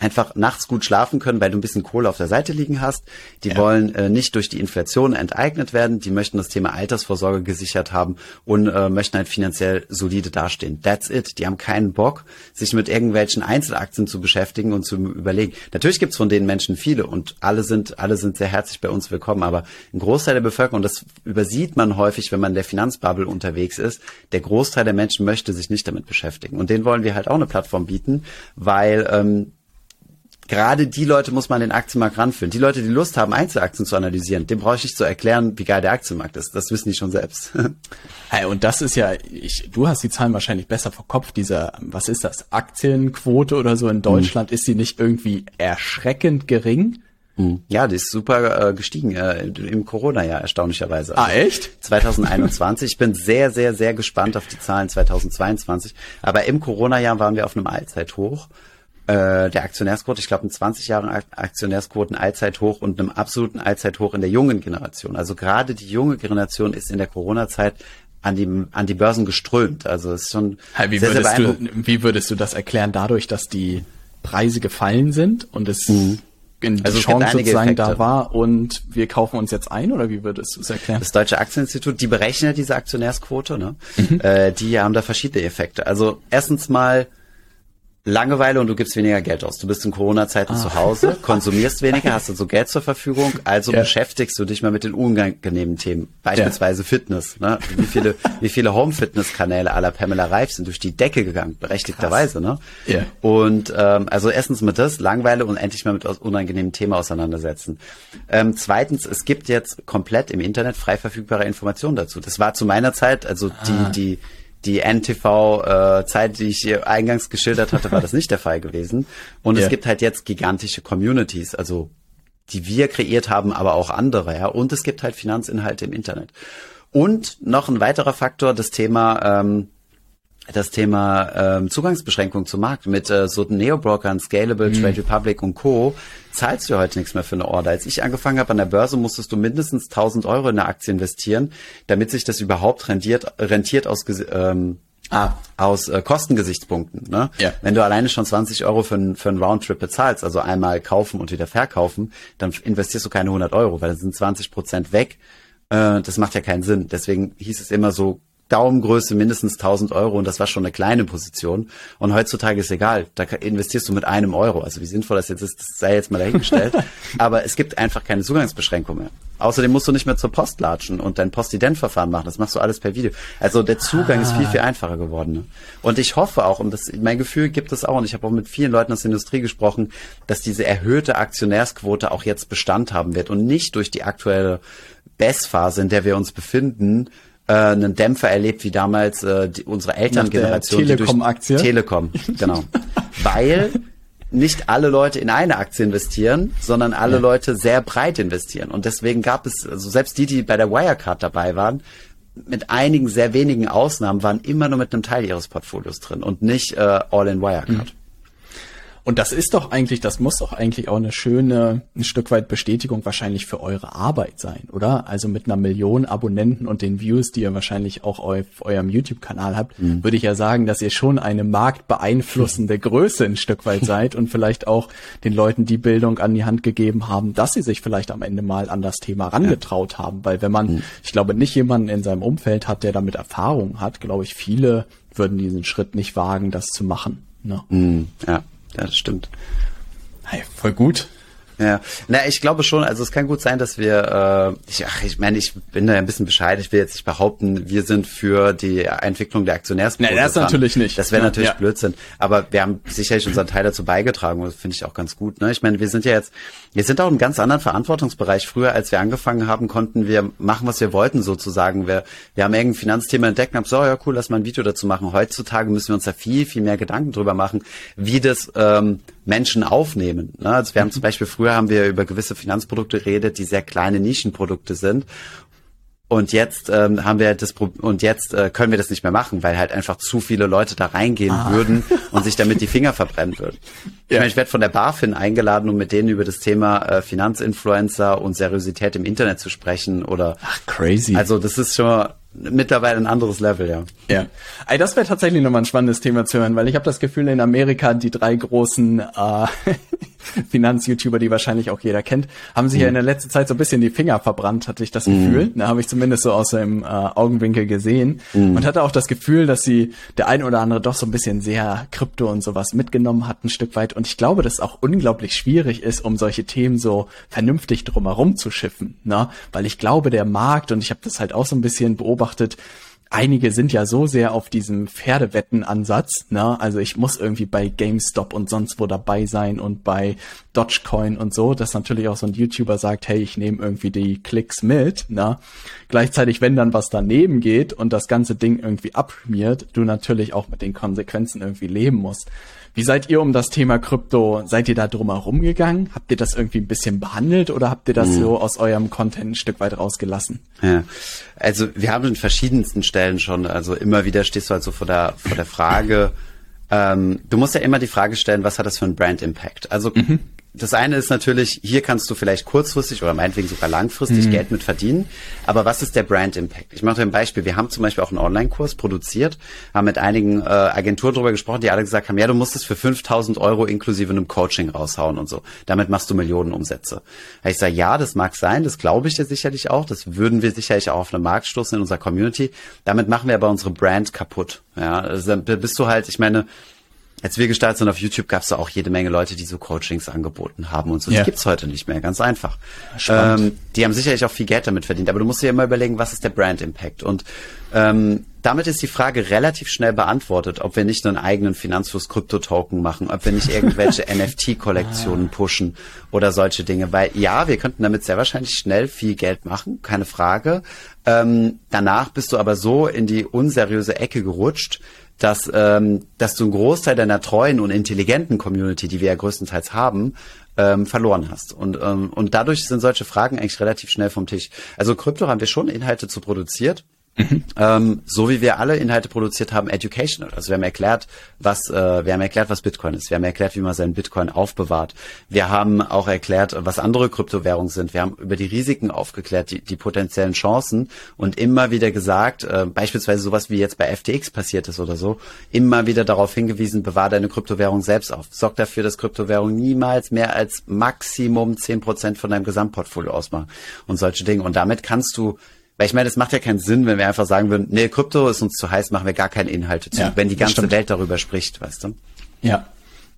einfach nachts gut schlafen können, weil du ein bisschen Kohle auf der Seite liegen hast. Die ja. wollen äh, nicht durch die Inflation enteignet werden. Die möchten das Thema Altersvorsorge gesichert haben und äh, möchten halt finanziell solide dastehen. That's it. Die haben keinen Bock, sich mit irgendwelchen Einzelaktien zu beschäftigen und zu überlegen. Natürlich gibt's von den Menschen viele und alle sind, alle sind sehr herzlich bei uns willkommen. Aber ein Großteil der Bevölkerung, das übersieht man häufig, wenn man in der Finanzbubble unterwegs ist, der Großteil der Menschen möchte sich nicht damit beschäftigen. Und denen wollen wir halt auch eine Plattform bieten, weil ähm, gerade die Leute muss man den Aktienmarkt ranführen. Die Leute, die Lust haben, Einzelaktien zu analysieren, dem brauche ich nicht zu erklären, wie geil der Aktienmarkt ist. Das wissen die schon selbst. Hey, und das ist ja, ich, du hast die Zahlen wahrscheinlich besser vor Kopf, dieser, was ist das, Aktienquote oder so in Deutschland, mhm. ist sie nicht irgendwie erschreckend gering? Mhm. Ja, die ist super äh, gestiegen äh, im Corona-Jahr erstaunlicherweise. Ah, echt? 2021. ich bin sehr, sehr, sehr gespannt auf die Zahlen 2022. Aber im Corona-Jahr waren wir auf einem Allzeithoch äh, der Aktionärsquote, ich glaube, ein 20 Jahre Aktionärsquoten Allzeithoch und einem absoluten Allzeithoch in der jungen Generation. Also gerade die junge Generation ist in der Corona-Zeit an die, an die Börsen geströmt. Also es ist schon wie sehr, sehr beeindruckend. Du, wie würdest du das erklären? Dadurch, dass die Preise gefallen sind und es mhm. die also Chance sozusagen Effekte. da war und wir kaufen uns jetzt ein oder wie würdest du es erklären? Das Deutsche Aktieninstitut, die berechnet diese Aktionärsquote, ne? Mhm. Äh, die haben da verschiedene Effekte. Also erstens mal Langeweile und du gibst weniger Geld aus. Du bist in Corona-Zeiten ah. zu Hause, konsumierst weniger, hast also Geld zur Verfügung, also ja. beschäftigst du dich mal mit den unangenehmen Themen, beispielsweise ja. Fitness. Ne? Wie viele, wie viele Home-Fitness-Kanäle aller Pamela Reif sind durch die Decke gegangen, berechtigterweise. Ne? Ja. Und ähm, also erstens mit das, Langeweile und endlich mal mit unangenehmen Themen auseinandersetzen. Ähm, zweitens, es gibt jetzt komplett im Internet frei verfügbare Informationen dazu. Das war zu meiner Zeit, also ah. die die NTV-Zeit, äh, die ich hier eingangs geschildert hatte, war das nicht der Fall gewesen. Und yeah. es gibt halt jetzt gigantische Communities, also die wir kreiert haben, aber auch andere, ja. Und es gibt halt Finanzinhalte im Internet. Und noch ein weiterer Faktor, das Thema ähm, das Thema ähm, Zugangsbeschränkung zum Markt mit äh, so Neo-Brokern, Scalable, mhm. Trade Republic und Co. zahlst du heute nichts mehr für eine Order. Als ich angefangen habe an der Börse, musstest du mindestens 1000 Euro in eine Aktie investieren, damit sich das überhaupt rentiert, rentiert aus ähm, Ah, aus äh, Kostengesichtspunkten. Ne? Ja. Wenn du alleine schon 20 Euro für, ein, für einen Roundtrip bezahlst, also einmal kaufen und wieder verkaufen, dann investierst du keine 100 Euro, weil dann sind 20 Prozent weg. Äh, das macht ja keinen Sinn. Deswegen hieß es immer so, Daumengröße mindestens 1000 Euro und das war schon eine kleine Position. Und heutzutage ist egal, da investierst du mit einem Euro. Also wie sinnvoll das jetzt ist, das sei jetzt mal dahingestellt. Aber es gibt einfach keine Zugangsbeschränkung mehr. Außerdem musst du nicht mehr zur Post latschen und dein Postidentverfahren machen. Das machst du alles per Video. Also der Zugang ah. ist viel, viel einfacher geworden. Ne? Und ich hoffe auch, und das, mein Gefühl gibt es auch, und ich habe auch mit vielen Leuten aus der Industrie gesprochen, dass diese erhöhte Aktionärsquote auch jetzt Bestand haben wird und nicht durch die aktuelle Best-Phase, in der wir uns befinden, äh, einen Dämpfer erlebt wie damals äh, die, unsere Elterngeneration. Telekom-Aktie. Telekom, genau. Weil nicht alle Leute in eine Aktie investieren, sondern alle ja. Leute sehr breit investieren. Und deswegen gab es, also selbst die, die bei der Wirecard dabei waren, mit einigen sehr wenigen Ausnahmen waren immer nur mit einem Teil ihres Portfolios drin und nicht äh, all in Wirecard. Mhm. Und das ist doch eigentlich, das muss doch eigentlich auch eine schöne, ein Stück weit Bestätigung wahrscheinlich für eure Arbeit sein, oder? Also mit einer Million Abonnenten und den Views, die ihr wahrscheinlich auch auf eurem YouTube-Kanal habt, mhm. würde ich ja sagen, dass ihr schon eine marktbeeinflussende Größe ein Stück weit seid und vielleicht auch den Leuten die Bildung an die Hand gegeben haben, dass sie sich vielleicht am Ende mal an das Thema rangetraut ja. haben. Weil wenn man, mhm. ich glaube, nicht jemanden in seinem Umfeld hat, der damit Erfahrung hat, glaube ich, viele würden diesen Schritt nicht wagen, das zu machen. Ne? Mhm. Ja. Ja, das stimmt. Hey, voll gut. Ja, na, ich glaube schon, also es kann gut sein, dass wir, äh, ich, ach, ich meine, ich bin da ein bisschen bescheiden, ich will jetzt nicht behaupten, wir sind für die Entwicklung der Aktionärsquote. Nein, das dran. natürlich nicht. Das wäre ja, natürlich ja. Blödsinn. Aber wir haben sicherlich unseren Teil dazu beigetragen und das finde ich auch ganz gut. Ne? Ich meine, wir sind ja jetzt, wir sind auch im ganz anderen Verantwortungsbereich. Früher, als wir angefangen haben, konnten wir machen, was wir wollten sozusagen. Wir, wir haben irgendein Finanzthema entdeckt und haben so, ja cool, lass mal ein Video dazu machen. Heutzutage müssen wir uns da viel, viel mehr Gedanken drüber machen, wie das ähm, Menschen aufnehmen. Ne? Also wir haben zum Beispiel früher haben wir über gewisse Finanzprodukte geredet, die sehr kleine Nischenprodukte sind. Und jetzt ähm, haben wir das Pro und jetzt äh, können wir das nicht mehr machen, weil halt einfach zu viele Leute da reingehen ah. würden und sich damit die Finger verbrennen würden. Ich, ja. meine, ich werde von der BaFin eingeladen, um mit denen über das Thema äh, Finanzinfluencer und Seriosität im Internet zu sprechen oder Ach, crazy. Also das ist schon mittlerweile ein anderes Level, ja. Ja. Ey, das wäre tatsächlich nochmal ein spannendes Thema zu hören, weil ich habe das Gefühl, in Amerika die drei großen äh, Finanz-YouTuber, die wahrscheinlich auch jeder kennt, haben sich mhm. ja in der letzten Zeit so ein bisschen die Finger verbrannt, hatte ich das mhm. Gefühl. Da habe ich zumindest so aus dem äh, Augenwinkel gesehen mhm. und hatte auch das Gefühl, dass sie der ein oder andere doch so ein bisschen sehr Krypto und sowas mitgenommen hat, ein Stück weit. Und ich glaube, dass es auch unglaublich schwierig ist, um solche Themen so vernünftig drumherum zu schiffen. Ne? Weil ich glaube, der Markt, und ich habe das halt auch so ein bisschen beobachtet, einige sind ja so sehr auf diesem Pferdewetten-Ansatz, ne? Also ich muss irgendwie bei GameStop und sonst wo dabei sein und bei Dogecoin und so, dass natürlich auch so ein YouTuber sagt, hey, ich nehme irgendwie die Klicks mit, ne? Gleichzeitig, wenn dann was daneben geht und das ganze Ding irgendwie abschmiert, du natürlich auch mit den Konsequenzen irgendwie leben musst. Wie seid ihr um das Thema Krypto? Seid ihr da drum herum gegangen? Habt ihr das irgendwie ein bisschen behandelt oder habt ihr das mhm. so aus eurem Content ein Stück weit rausgelassen? Ja, also wir haben in verschiedensten Stellen schon, also immer wieder stehst du halt so vor der, vor der Frage, ähm, du musst ja immer die Frage stellen, was hat das für einen Brand Impact? Also mhm das eine ist natürlich, hier kannst du vielleicht kurzfristig oder meinetwegen sogar langfristig mhm. Geld mit verdienen. Aber was ist der Brand Impact? Ich mache dir ein Beispiel. Wir haben zum Beispiel auch einen Online-Kurs produziert, haben mit einigen äh, Agenturen darüber gesprochen, die alle gesagt haben, ja, du musst es für 5000 Euro inklusive einem Coaching raushauen und so. Damit machst du Millionen Umsätze. Ich sage, ja, das mag sein, das glaube ich dir sicherlich auch. Das würden wir sicherlich auch auf einen Markt stoßen in unserer Community. Damit machen wir aber unsere Brand kaputt. Ja, also bist du halt, ich meine, als wir gestartet sind auf YouTube, gab es da auch jede Menge Leute, die so Coachings angeboten haben und so. Ja. Die gibt's heute nicht mehr, ganz einfach. Ähm, die haben sicherlich auch viel Geld damit verdient, aber du musst dir immer überlegen, was ist der Brand Impact? Und ähm, damit ist die Frage relativ schnell beantwortet, ob wir nicht einen eigenen Finanzfluss Krypto-Token machen, ob wir nicht irgendwelche NFT-Kollektionen ah. pushen oder solche Dinge. Weil ja, wir könnten damit sehr wahrscheinlich schnell viel Geld machen, keine Frage. Ähm, danach bist du aber so in die unseriöse Ecke gerutscht, dass, ähm, dass du einen Großteil deiner treuen und intelligenten Community, die wir ja größtenteils haben, ähm, verloren hast. Und, ähm, und dadurch sind solche Fragen eigentlich relativ schnell vom Tisch. Also Krypto haben wir schon Inhalte zu produziert. Mhm. Ähm, so wie wir alle Inhalte produziert haben, educational. Also wir haben erklärt, was äh, wir haben erklärt, was Bitcoin ist. Wir haben erklärt, wie man seinen Bitcoin aufbewahrt. Wir haben auch erklärt, was andere Kryptowährungen sind. Wir haben über die Risiken aufgeklärt, die, die potenziellen Chancen und immer wieder gesagt, äh, beispielsweise sowas wie jetzt bei FTX passiert ist oder so, immer wieder darauf hingewiesen, bewahr deine Kryptowährung selbst auf. Sorg dafür, dass Kryptowährungen niemals mehr als Maximum zehn Prozent von deinem Gesamtportfolio ausmachen und solche Dinge. Und damit kannst du weil ich meine, das macht ja keinen Sinn, wenn wir einfach sagen würden, nee, Krypto ist uns zu heiß, machen wir gar keine Inhalte zu, ja, wenn die ganze Welt darüber spricht, weißt du? Ja,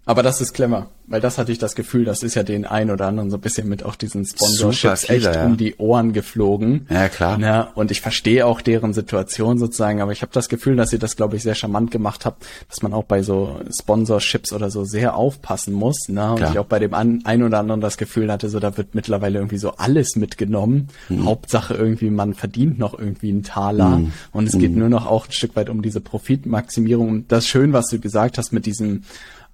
aber das ist clever, weil das hatte ich das Gefühl, das ist ja den ein oder anderen so ein bisschen mit auch diesen Sponsorships viele, echt ja. um die Ohren geflogen. Ja, klar. Ja, und ich verstehe auch deren Situation sozusagen, aber ich habe das Gefühl, dass ihr das, glaube ich, sehr charmant gemacht habt, dass man auch bei so Sponsorships oder so sehr aufpassen muss. Ne? Und klar. ich auch bei dem ein oder anderen das Gefühl hatte, so da wird mittlerweile irgendwie so alles mitgenommen. Mhm. Hauptsache irgendwie, man verdient noch irgendwie einen Taler. Mhm. Und es geht mhm. nur noch auch ein Stück weit um diese Profitmaximierung. Und das ist schön, was du gesagt hast mit diesem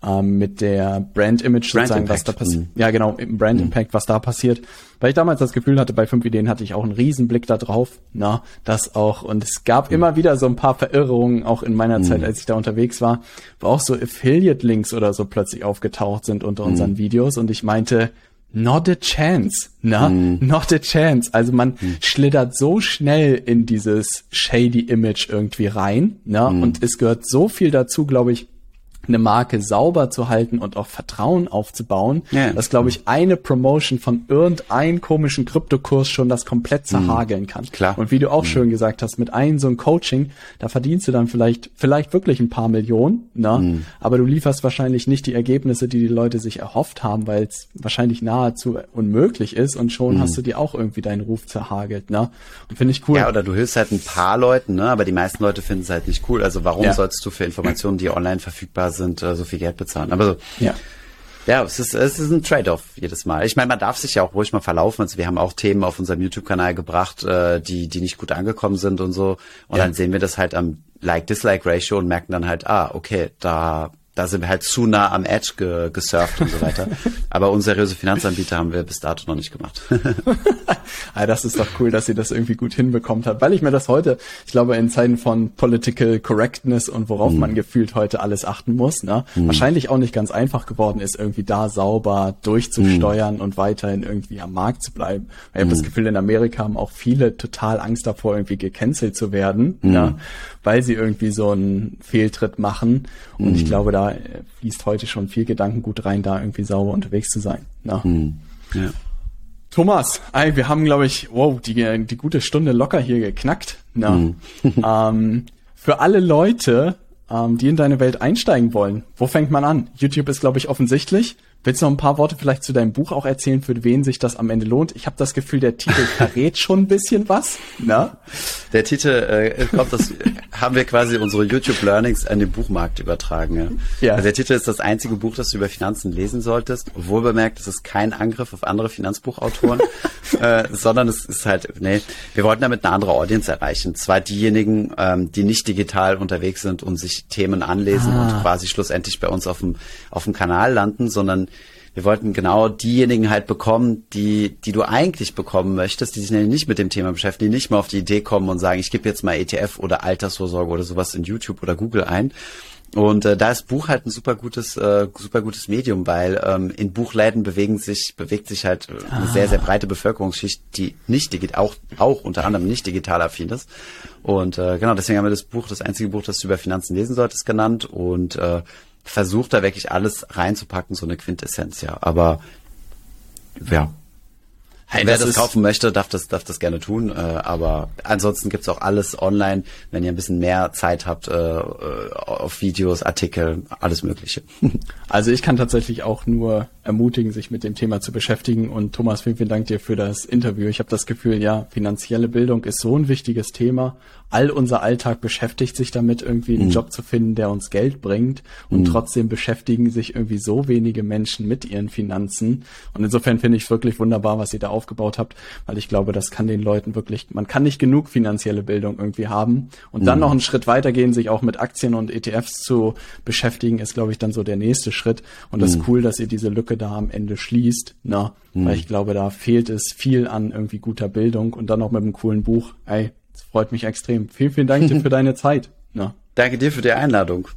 ähm, mit der Brand Image Brand sozusagen, Impact. was da passiert. Mhm. Ja, genau, im Brand mhm. Impact, was da passiert. Weil ich damals das Gefühl hatte, bei fünf Ideen hatte ich auch einen riesen Blick da drauf, na, das auch. Und es gab mhm. immer wieder so ein paar Verirrungen, auch in meiner Zeit, mhm. als ich da unterwegs war, wo auch so Affiliate-Links oder so plötzlich aufgetaucht sind unter mhm. unseren Videos. Und ich meinte, Not a chance, na, mm. not a chance. Also man mm. schlittert so schnell in dieses shady Image irgendwie rein, na, mm. und es gehört so viel dazu, glaube ich, eine Marke sauber zu halten und auch Vertrauen aufzubauen, ja. dass, glaube ich, eine Promotion von irgendeinem komischen Kryptokurs schon das komplett mhm. zerhageln kann. Klar. Und wie du auch mhm. schön gesagt hast, mit einem so ein Coaching, da verdienst du dann vielleicht, vielleicht wirklich ein paar Millionen, ne? Mhm. aber du lieferst wahrscheinlich nicht die Ergebnisse, die die Leute sich erhofft haben, weil es wahrscheinlich nahezu unmöglich ist und schon mhm. hast du dir auch irgendwie deinen Ruf zerhagelt. Ne? Und finde ich cool. Ja, oder du hilfst halt ein paar Leuten, ne? aber die meisten Leute finden es halt nicht cool. Also warum ja. sollst du für Informationen, die online verfügbar sind, sind, äh, so viel Geld bezahlen. Aber so, ja. Ja, es ist, es ist ein Trade-off jedes Mal. Ich meine, man darf sich ja auch ruhig mal verlaufen. Also wir haben auch Themen auf unserem YouTube-Kanal gebracht, äh, die, die nicht gut angekommen sind und so. Und ja. dann sehen wir das halt am Like-Dislike-Ratio und merken dann halt, ah, okay, da da sind wir halt zu nah am Edge ge gesurft und so weiter. Aber unseriöse Finanzanbieter haben wir bis dato noch nicht gemacht. ah, das ist doch cool, dass sie das irgendwie gut hinbekommt hat, weil ich mir das heute, ich glaube, in Zeiten von Political Correctness und worauf mm. man gefühlt heute alles achten muss, ne, mm. wahrscheinlich auch nicht ganz einfach geworden ist, irgendwie da sauber durchzusteuern mm. und weiterhin irgendwie am Markt zu bleiben. Ich habe das Gefühl, in Amerika haben auch viele total Angst davor, irgendwie gecancelt zu werden, ne, weil sie irgendwie so einen Fehltritt machen. Und ich glaube, da fließt heute schon viel Gedankengut rein, da irgendwie sauber unterwegs zu sein. Ja. Hm. ja. Thomas, ey, wir haben, glaube ich, wow, die, die gute Stunde locker hier geknackt. Ja. Hm. ähm, für alle Leute, ähm, die in deine Welt einsteigen wollen, wo fängt man an? YouTube ist, glaube ich, offensichtlich. Willst du noch ein paar Worte vielleicht zu deinem Buch auch erzählen, für wen sich das am Ende lohnt? Ich habe das Gefühl, der Titel verrät schon ein bisschen was. Na? Der Titel äh, kommt, das haben wir quasi unsere YouTube Learnings an den Buchmarkt übertragen. Ja. ja. Also der Titel ist das einzige Buch, das du über Finanzen lesen solltest. Wohl bemerkt, es ist kein Angriff auf andere Finanzbuchautoren, äh, sondern es ist halt, nee, wir wollten damit eine andere Audience erreichen. Zwar diejenigen, ähm, die nicht digital unterwegs sind und sich Themen anlesen ah. und quasi schlussendlich bei uns auf dem auf dem Kanal landen, sondern wir wollten genau diejenigen halt bekommen, die, die du eigentlich bekommen möchtest, die sich nämlich nicht mit dem Thema beschäftigen, die nicht mal auf die Idee kommen und sagen, ich gebe jetzt mal ETF oder Altersvorsorge oder sowas in YouTube oder Google ein. Und äh, da ist Buch halt ein super gutes, äh, super gutes Medium, weil ähm, in Buchläden bewegen sich, bewegt sich halt eine ah. sehr, sehr breite Bevölkerungsschicht, die nicht digital, auch, auch unter anderem nicht digital affin ist. Und äh, genau, deswegen haben wir das Buch, das einzige Buch, das du über Finanzen lesen solltest, genannt. Und äh, versucht da wirklich alles reinzupacken, so eine Quintessenz, ja. Aber ja. Hey, Wer das, das kaufen möchte, darf das, darf das gerne tun. Äh, aber ansonsten gibt's auch alles online, wenn ihr ein bisschen mehr Zeit habt, äh, äh auf Videos, Artikel, alles Mögliche. Also ich kann tatsächlich auch nur ermutigen, sich mit dem Thema zu beschäftigen. Und Thomas, vielen, vielen Dank dir für das Interview. Ich habe das Gefühl, ja, finanzielle Bildung ist so ein wichtiges Thema. All unser Alltag beschäftigt sich damit, irgendwie einen mhm. Job zu finden, der uns Geld bringt. Und mhm. trotzdem beschäftigen sich irgendwie so wenige Menschen mit ihren Finanzen. Und insofern finde ich es wirklich wunderbar, was ihr da aufgebaut habt, weil ich glaube, das kann den Leuten wirklich, man kann nicht genug finanzielle Bildung irgendwie haben und dann mhm. noch einen Schritt weitergehen, sich auch mit Aktien und ETFs zu beschäftigen, ist, glaube ich, dann so der nächste Schritt. Und das mhm. ist cool, dass ihr diese Lücke da am Ende schließt, na, mhm. weil ich glaube, da fehlt es viel an irgendwie guter Bildung und dann noch mit einem coolen Buch. Ey, das freut mich extrem. Vielen, vielen Dank dir für deine Zeit. Na. Danke dir für die Einladung.